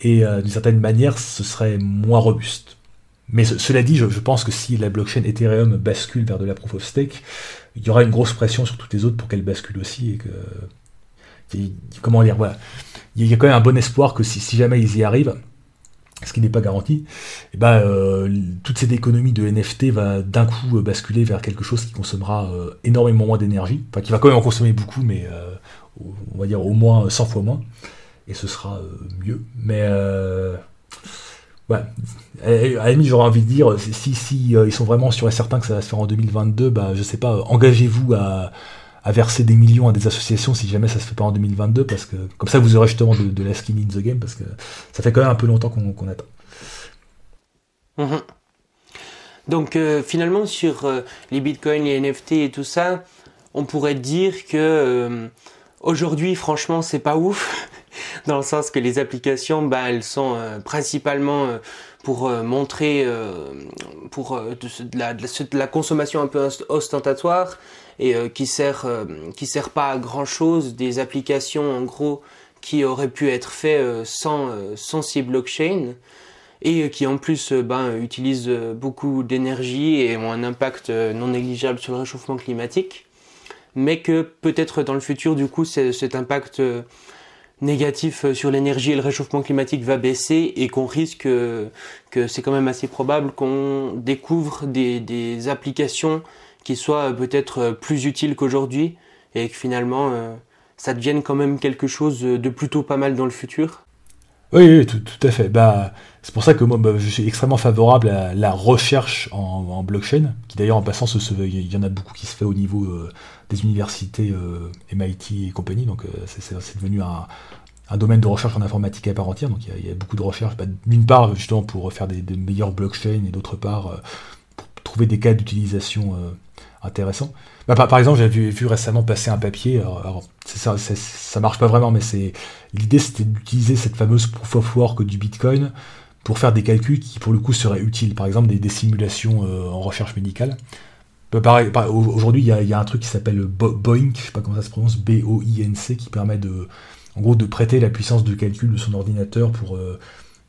[SPEAKER 2] et d'une certaine manière, ce serait moins robuste. Mais cela dit, je, pense que si la blockchain Ethereum bascule vers de la proof of stake, il y aura une grosse pression sur toutes les autres pour qu'elles basculent aussi et comment dire, voilà. Il y a quand même un bon espoir que si, jamais ils y arrivent, ce qui n'est pas garanti, et eh ben, euh, toute cette économie de NFT va d'un coup basculer vers quelque chose qui consommera euh, énormément moins d'énergie, enfin qui va quand même en consommer beaucoup, mais euh, on va dire au moins 100 fois moins, et ce sera mieux. Mais Ouais. À la limite, j'aurais envie de dire, si, si euh, ils sont vraiment sûrs et certains que ça va se faire en 2022, bah, je sais pas, engagez-vous à, verser des millions à des associations si jamais ça se fait pas en 2022, parce que comme ça vous aurez justement de, la skin in the game, parce que ça fait quand même un peu longtemps qu'on attend.
[SPEAKER 1] Mhm. Donc euh, finalement sur euh, les bitcoins, les NFT et tout ça, on pourrait dire que aujourd'hui franchement c'est pas ouf dans le sens que les applications, bah, elles sont euh, principalement euh, pour euh, montrer pour de, la, consommation un peu ostentatoire et qui sert qui sert pas à grand chose des applications en gros qui auraient pu être faites sans sans ces blockchains et qui en plus ben, utilisent beaucoup d'énergie et ont un impact non négligeable sur le réchauffement climatique mais que peut-être dans le futur du coup cet impact négatif euh, sur l'énergie et le réchauffement climatique va baisser et qu'on risque euh, que c'est quand même assez probable qu'on découvre des, des, applications qui soient euh, peut-être plus utiles qu'aujourd'hui et que finalement ça devienne quand même quelque chose de plutôt pas mal dans le futur.
[SPEAKER 2] Oui, tout, à fait. Bah, c'est pour ça que moi, bah, je suis extrêmement favorable à la recherche en, blockchain, qui d'ailleurs, en passant, il y en a beaucoup qui se fait au niveau euh, des universités euh, MIT et compagnie, donc euh, c'est devenu un, domaine de recherche en informatique à part entière, donc il y, a beaucoup de recherches, bah, d'une part, justement, pour faire des, meilleures blockchains, et d'autre part, pour trouver des cas d'utilisation intéressants. Bah, par, exemple, j'ai vu, récemment passer un papier, alors, ça, ça, marche pas vraiment, mais l'idée c'était d'utiliser cette fameuse proof of work du Bitcoin pour faire des calculs qui pour le coup seraient utiles, par exemple des, simulations euh, en recherche médicale. Bah, aujourd'hui, il y, a un truc qui s'appelle Boink, je sais pas comment ça se prononce, B-O-I-N-C, qui permet de, en gros, de prêter la puissance de calcul de son ordinateur pour euh,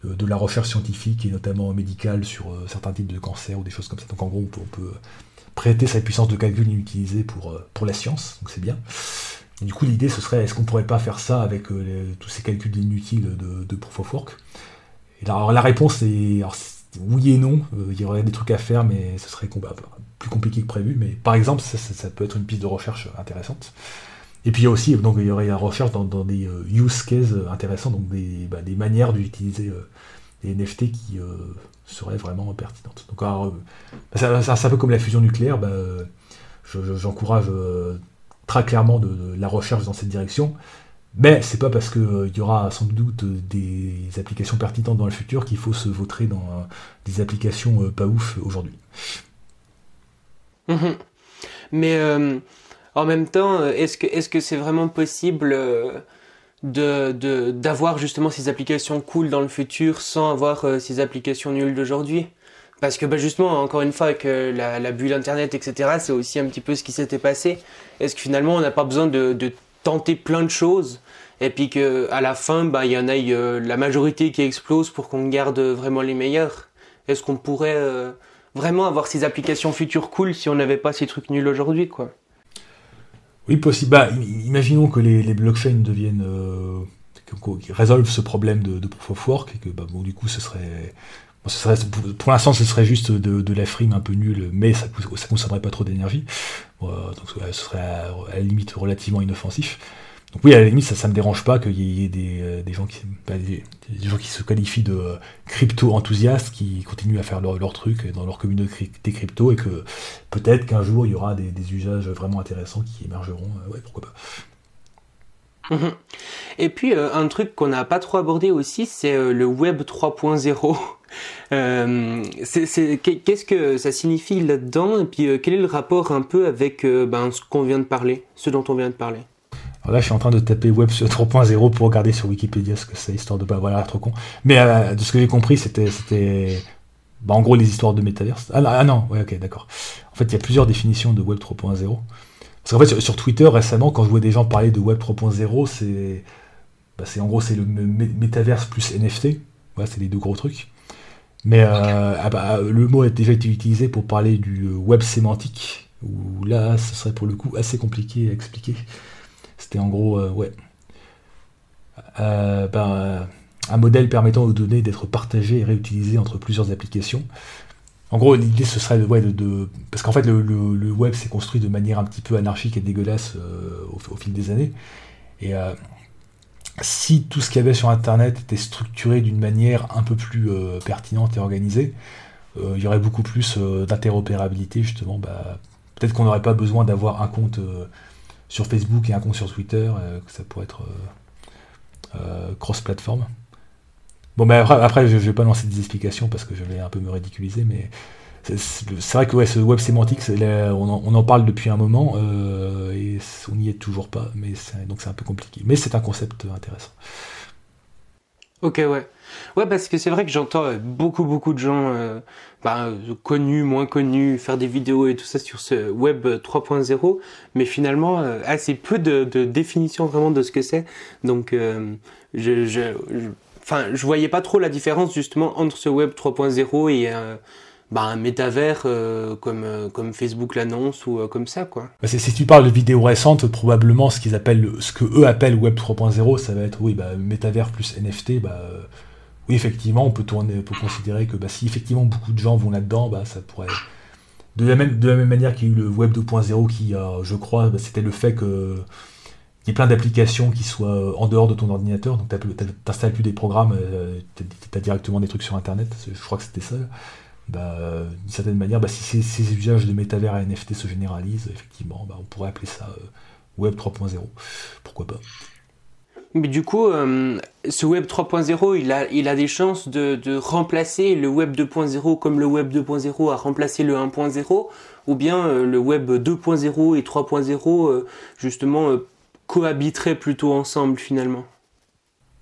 [SPEAKER 2] de la recherche scientifique et notamment médicale sur euh, certains types de cancers ou des choses comme ça. Donc en gros, on peut prêter sa puissance de calcul inutilisée pour, euh, pour la science, donc c'est bien. du coup, l'idée, ce serait, est-ce qu'on pourrait pas faire ça avec euh, tous ces calculs inutiles de, de Proof of Work? Et alors, la réponse est, oui et non, euh, il y aurait des trucs à faire, mais ce serait plus compliqué que prévu. Mais par exemple, ça, peut être une piste de recherche intéressante. Et puis il y a aussi, donc il y aurait la recherche dans, des use cases intéressants, donc des, bah, des manières d'utiliser des NFT qui serait vraiment pertinente. Donc, alors, c'est un peu comme la fusion nucléaire, bah, j'encourage euh, très clairement de, la recherche dans cette direction, mais c'est pas parce qu'il euh, y aura sans doute des applications pertinentes dans le futur qu'il faut se vautrer dans euh, des applications pas ouf aujourd'hui.
[SPEAKER 1] Mhm. Mais en même temps, est-ce que est-ce que c'est vraiment possible de d'avoir justement ces applications cool dans le futur sans avoir euh, ces applications nulles d'aujourd'hui. Parce que bah, justement encore une fois avec euh, la, la, bulle internet etc c'est aussi un petit peu ce qui s'était passé. Est-ce que finalement on n'a pas besoin de, tenter plein de choses et puis que à la fin bah il y en a euh, la majorité qui explose pour qu'on garde vraiment les meilleurs? Est-ce qu'on pourrait vraiment avoir ces applications futures cool si on n'avait pas ces trucs nuls aujourd'hui quoi?
[SPEAKER 2] Oui, possible. Bah, imaginons que les, blockchains deviennent. Euh, résolvent ce problème de, proof of work, et que bah, bon, du coup, ce serait. pour, l'instant, ce serait juste de, la frime un peu nulle, mais ça ne consommerait pas trop d'énergie. donc, ce serait à, la limite relativement inoffensif. Donc oui, à la limite, ça ne me dérange pas qu'il y ait des, euh, gens qui, se qualifient de euh, crypto-enthousiastes, qui continuent à faire leur, truc dans leur communauté crypto, et que peut-être qu'un jour, il y aura des, usages vraiment intéressants qui émergeront. Euh, ouais, pourquoi pas.
[SPEAKER 1] Mhm. Et puis, un truc qu'on n'a pas trop abordé aussi, c'est le Web 3.0. *laughs* Qu'est-ce que ça signifie là-dedans? Et puis, quel est le rapport un peu avec ben, ce qu'on vient de parler, ce dont on vient de parler?
[SPEAKER 2] Là, je suis en train de taper Web 3.0 pour regarder sur Wikipédia ce que c'est, histoire de pas l'air trop con. Mais euh, de ce que j'ai compris, c'était, c'était bah, en gros les histoires de métaverse. Ah, ah, non, ouais, ok, d'accord. En fait, il y a plusieurs définitions de Web 3.0. Parce qu'en fait, sur, Twitter, récemment, quand je vois des gens parler de Web 3.0, c'est, bah, c'est en gros, c'est le métaverse plus NFT. Voilà, c'est les deux gros trucs. Mais euh, ah bah, le mot a déjà été utilisé pour parler du web sémantique, où là, ce serait pour le coup assez compliqué à expliquer. C'était en gros, euh, ouais, euh, ben, euh, un modèle permettant aux données d'être partagées et réutilisées entre plusieurs applications. En gros, l'idée ce serait de, de, parce qu'en fait le, web s'est construit de manière un petit peu anarchique et dégueulasse au, fil des années. Et si tout ce qu'il y avait sur Internet était structuré d'une manière un peu plus pertinente et organisée, il y aurait beaucoup plus d'interopérabilité justement. Bah, peut-être qu'on n'aurait pas besoin d'avoir un compte sur Facebook et un compte sur Twitter, euh, ça pourrait être euh, euh, cross-platform. Bon, mais après, je ne vais pas lancer des explications parce que je vais un peu me ridiculiser, mais c'est vrai que ouais, ce web sémantique, on en, on, en, parle depuis un moment et on n'y est toujours pas, mais donc c'est un peu compliqué. Mais c'est un concept intéressant.
[SPEAKER 1] Ok, ouais. Ouais, parce que c'est vrai que j'entends euh, beaucoup, beaucoup de gens euh, bah, connus, moins connus, faire des vidéos et tout ça sur ce web 3.0, mais finalement euh, assez peu de, définition vraiment de ce que c'est. Donc, je, je, je voyais pas trop la différence justement entre ce web 3.0 et bah, un métavers comme, comme Facebook l'annonce ou comme ça quoi.
[SPEAKER 2] Bah, si tu parles de vidéos récentes, probablement ce qu'ils appellent, ce que eux appellent web 3.0, ça va être oui bah métavers plus NFT, bah oui, effectivement, on peut, tourner, considérer que bah, si effectivement beaucoup de gens vont là-dedans, bah, ça pourrait. De la, même, de la même manière qu'il y a eu le Web 2.0 qui, je crois, bah, c'était le fait que y ait plein d'applications qui soient en dehors de ton ordinateur, donc tu n'installes plus des programmes, tu as directement des trucs sur Internet, je crois que c'était ça. D'une certaine manière, si ces, usages de métavers et NFT se généralisent, effectivement, on pourrait appeler ça Web 3.0. Pourquoi pas
[SPEAKER 1] mais du coup, euh, ce Web 3.0, il a, il a des chances de, remplacer le Web 2.0 comme le Web 2.0 a remplacé le 1.0, ou bien euh, le Web 2.0 et 3.0, euh, justement, cohabiteraient plutôt ensemble finalement.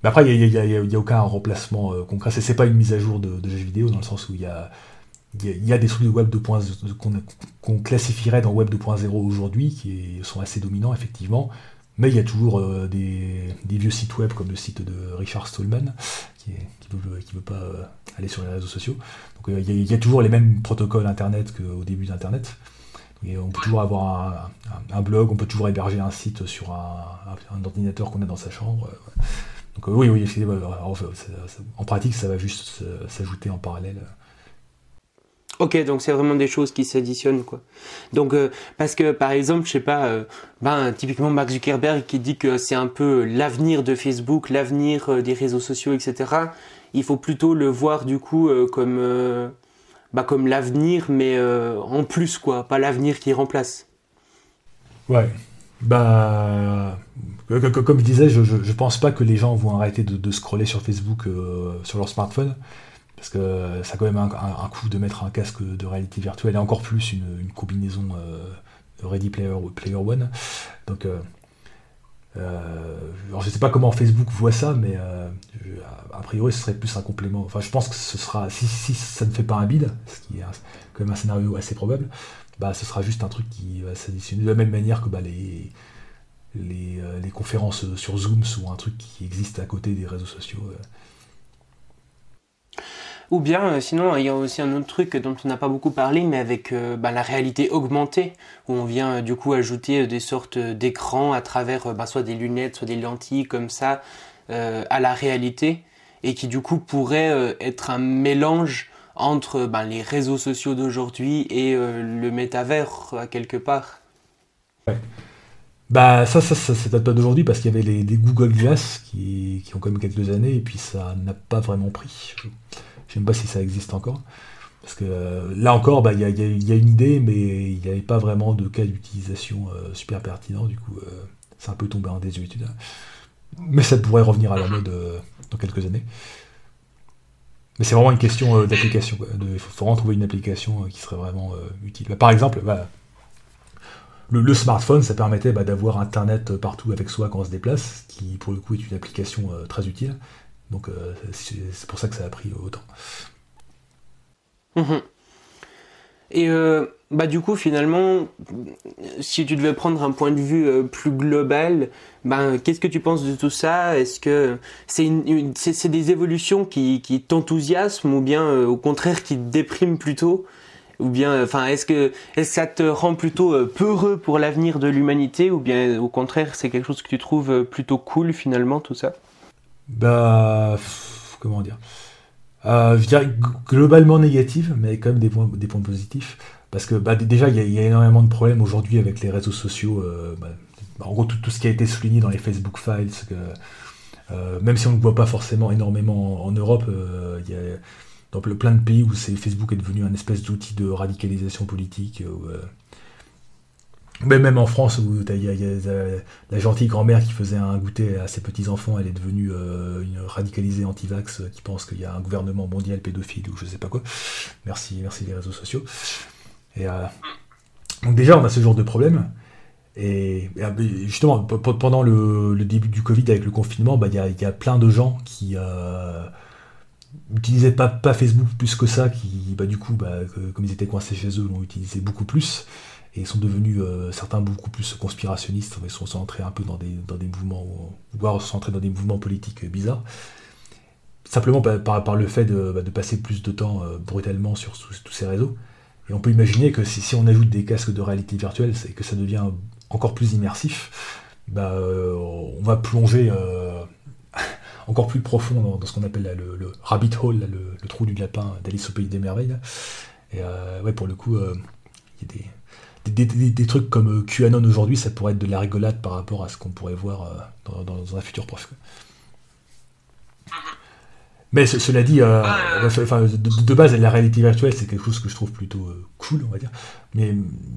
[SPEAKER 2] Mais après, il n'y a, aucun remplacement concret. C'est pas une mise à jour de, de, jeux vidéo, dans le sens où il y a, il y a des trucs de Web 2.0 qu'on classifierait dans Web 2.0 aujourd'hui, qui sont assez dominants, effectivement. Mais il y a toujours euh, des, vieux sites web comme le site de Richard Stallman qui ne veut, veut, pas euh, aller sur les réseaux sociaux. Donc euh, il y, a, toujours les mêmes protocoles Internet qu'au début d'Internet. Et on peut toujours avoir un, blog, on peut toujours héberger un site sur un, ordinateur qu'on a dans sa chambre. Donc oui, oui, en pratique, ça va juste s'ajouter en parallèle.
[SPEAKER 1] Ok, donc c'est vraiment des choses qui s'additionnent, quoi. Donc, euh, parce que par exemple, je sais pas, euh, ben, typiquement Mark Zuckerberg qui dit que c'est un peu l'avenir de Facebook, l'avenir euh, des réseaux sociaux, etc. Il faut plutôt le voir du coup comme, bah, comme l'avenir, mais en plus, quoi, pas l'avenir qui remplace.
[SPEAKER 2] Ouais. Bah, comme je disais, je, je, pense pas que les gens vont arrêter de, de scroller sur Facebook sur leur smartphone. Parce que ça a quand même un, coup de mettre un casque de réalité virtuelle et encore plus une, combinaison euh, Ready Player, Player One. Donc, euh, euh, alors je sais pas comment Facebook voit ça, mais a priori ce serait plus un complément. Enfin, je pense que ce sera, si, ça ne fait pas un bid, ce qui est quand même un scénario assez probable, bah ce sera juste un truc qui va s'additionner de la même manière que bah, les, les, conférences sur Zoom sont un truc qui existe à côté des réseaux sociaux.
[SPEAKER 1] Ou bien, euh, sinon, il y a aussi un autre truc dont on n'a pas beaucoup parlé, mais avec euh, bah, la réalité augmentée, où on vient euh, du coup ajouter des sortes d'écrans à travers bah, soit des lunettes, soit des lentilles comme ça, à la réalité, et qui du coup pourrait être un mélange entre bah, les réseaux sociaux d'aujourd'hui et le métavers à quelque part.
[SPEAKER 2] Bah ça, ça, ça, ça date pas d'aujourd'hui parce qu'il y avait les, Google Glass qui, ont quand même quelques années et puis ça n'a pas vraiment pris. Je sais pas si ça existe encore. Parce que euh, là encore, bah, il bah, y, a, une idée, mais il n'y avait pas vraiment de cas d'utilisation euh, super pertinent. Du coup, euh, c'est un peu tombé en désuétude. Mais ça pourrait revenir à la mode dans quelques années. Mais c'est vraiment une question d'application. Il faut vraiment trouver une application qui serait vraiment utile. Bah, par exemple, bah, le, smartphone, ça permettait d'avoir Internet partout avec soi quand on se déplace, ce qui pour le coup est une application très utile. Donc euh, c'est pour ça que ça a pris autant.
[SPEAKER 1] Mhm. Et euh, bah du coup finalement, si tu devais prendre un point de vue euh, plus global, bah, qu'est-ce que tu penses de tout ça? Est-ce que c'est c'est des évolutions qui, qui t'enthousiasment ou bien au contraire qui te dépriment plutôt? Ou bien enfin est-ce que est-ce que ça te rend plutôt peureux pour l'avenir de l'humanité? Ou bien au contraire c'est quelque chose que tu trouves plutôt cool finalement tout ça?
[SPEAKER 2] Bah, comment dire? Euh, globalement négative, mais quand même des points, positifs. Parce que bah, déjà, il y, a énormément de problèmes aujourd'hui avec les réseaux sociaux. Euh, bah, en gros, tout, ce qui a été souligné dans les Facebook Files, euh, même si on ne voit pas forcément énormément en, Europe, il y a plein de pays où Facebook est devenu un espèce d'outil de radicalisation politique. Mais même en France, où il y, la gentille grand-mère qui faisait un goûter à ses petits-enfants, elle est devenue euh, une radicalisée anti-vax qui pense qu'il y a un gouvernement mondial pédophile ou je sais pas quoi. Merci, merci les réseaux sociaux. Et, euh, donc déjà, on a ce genre de problème. Et, justement, pendant le, début du Covid avec le confinement, bah, il y, a, plein de gens qui n'utilisaient euh, pas, Facebook plus que ça, qui bah, du coup, bah, comme ils étaient coincés chez eux, l'ont utilisé beaucoup plus et sont devenus euh, certains beaucoup plus conspirationnistes, ils sont entrés un peu dans des, dans des mouvements, voire sont entrés dans des mouvements politiques bizarres. Simplement par, le fait de, bah, de, passer plus de temps euh, brutalement sur tous ces réseaux. Et on peut imaginer que si, on ajoute des casques de réalité virtuelle, c'est que ça devient encore plus immersif, bah, euh, on va plonger *laughs* encore plus profond dans, ce qu'on appelle le, rabbit hole, le, trou du lapin d'Alice au pays des merveilles. Et ouais, pour le coup, il y a des, des, trucs comme QAnon aujourd'hui, ça pourrait être de la rigolade par rapport à ce qu'on pourrait voir dans, un futur proche. Mais cela dit, euh, de, base, la réalité virtuelle, c'est quelque chose que je trouve plutôt euh, cool, on va dire. Mais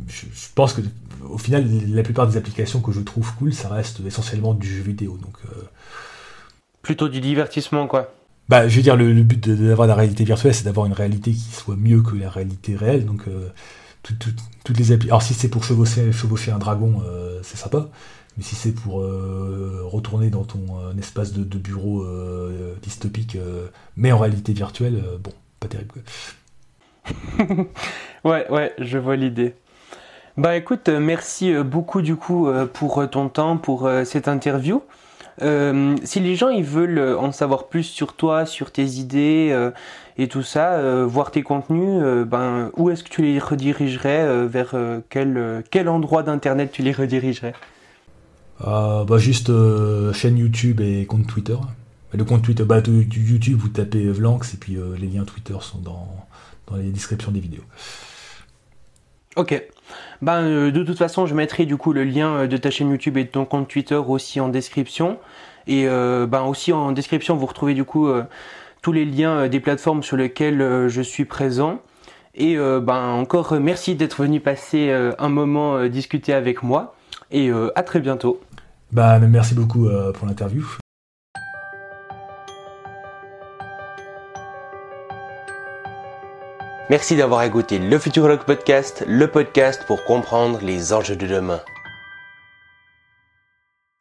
[SPEAKER 2] je, pense que, au final, la plupart des applications que je trouve cool, ça reste essentiellement du jeu vidéo. Donc, euh,
[SPEAKER 1] Plutôt du divertissement, quoi.
[SPEAKER 2] Bah, je veux dire, le, but d'avoir la réalité virtuelle, c'est d'avoir une réalité qui soit mieux que la réalité réelle. Donc, toutes les Alors, si c'est pour chevaucher, un dragon, c'est sympa. Mais si c'est pour euh, retourner dans ton euh, espace de, bureau euh, dystopique, mais en réalité virtuelle, bon, pas terrible. *laughs*
[SPEAKER 1] ouais, ouais, je vois l'idée. Bah écoute, merci beaucoup du coup pour ton temps, pour cette interview. si les gens ils veulent en savoir plus sur toi, sur tes idées et tout ça, voir tes contenus, ben où est-ce que tu les redirigerais Vers quel, quel endroit d'internet tu les redirigerais?
[SPEAKER 2] Euh, bah, juste euh, chaîne YouTube et compte Twitter. Le compte Twitter, bah, YouTube, vous tapez Vlanx et puis euh, les liens Twitter sont dans, dans les descriptions des vidéos.
[SPEAKER 1] Ok. Ben, de toute façon, je mettrai du coup le lien de ta chaîne YouTube et de ton compte Twitter aussi en description. Et ben, aussi en description, vous retrouvez du coup tous les liens des plateformes sur lesquelles je suis présent. Et ben, encore merci d'être venu passer un moment discuter avec moi. Et à très bientôt.
[SPEAKER 2] Bah, merci beaucoup euh, pour l'interview.
[SPEAKER 1] Merci d'avoir écouté le Futurologue Podcast, le podcast pour comprendre les enjeux de demain.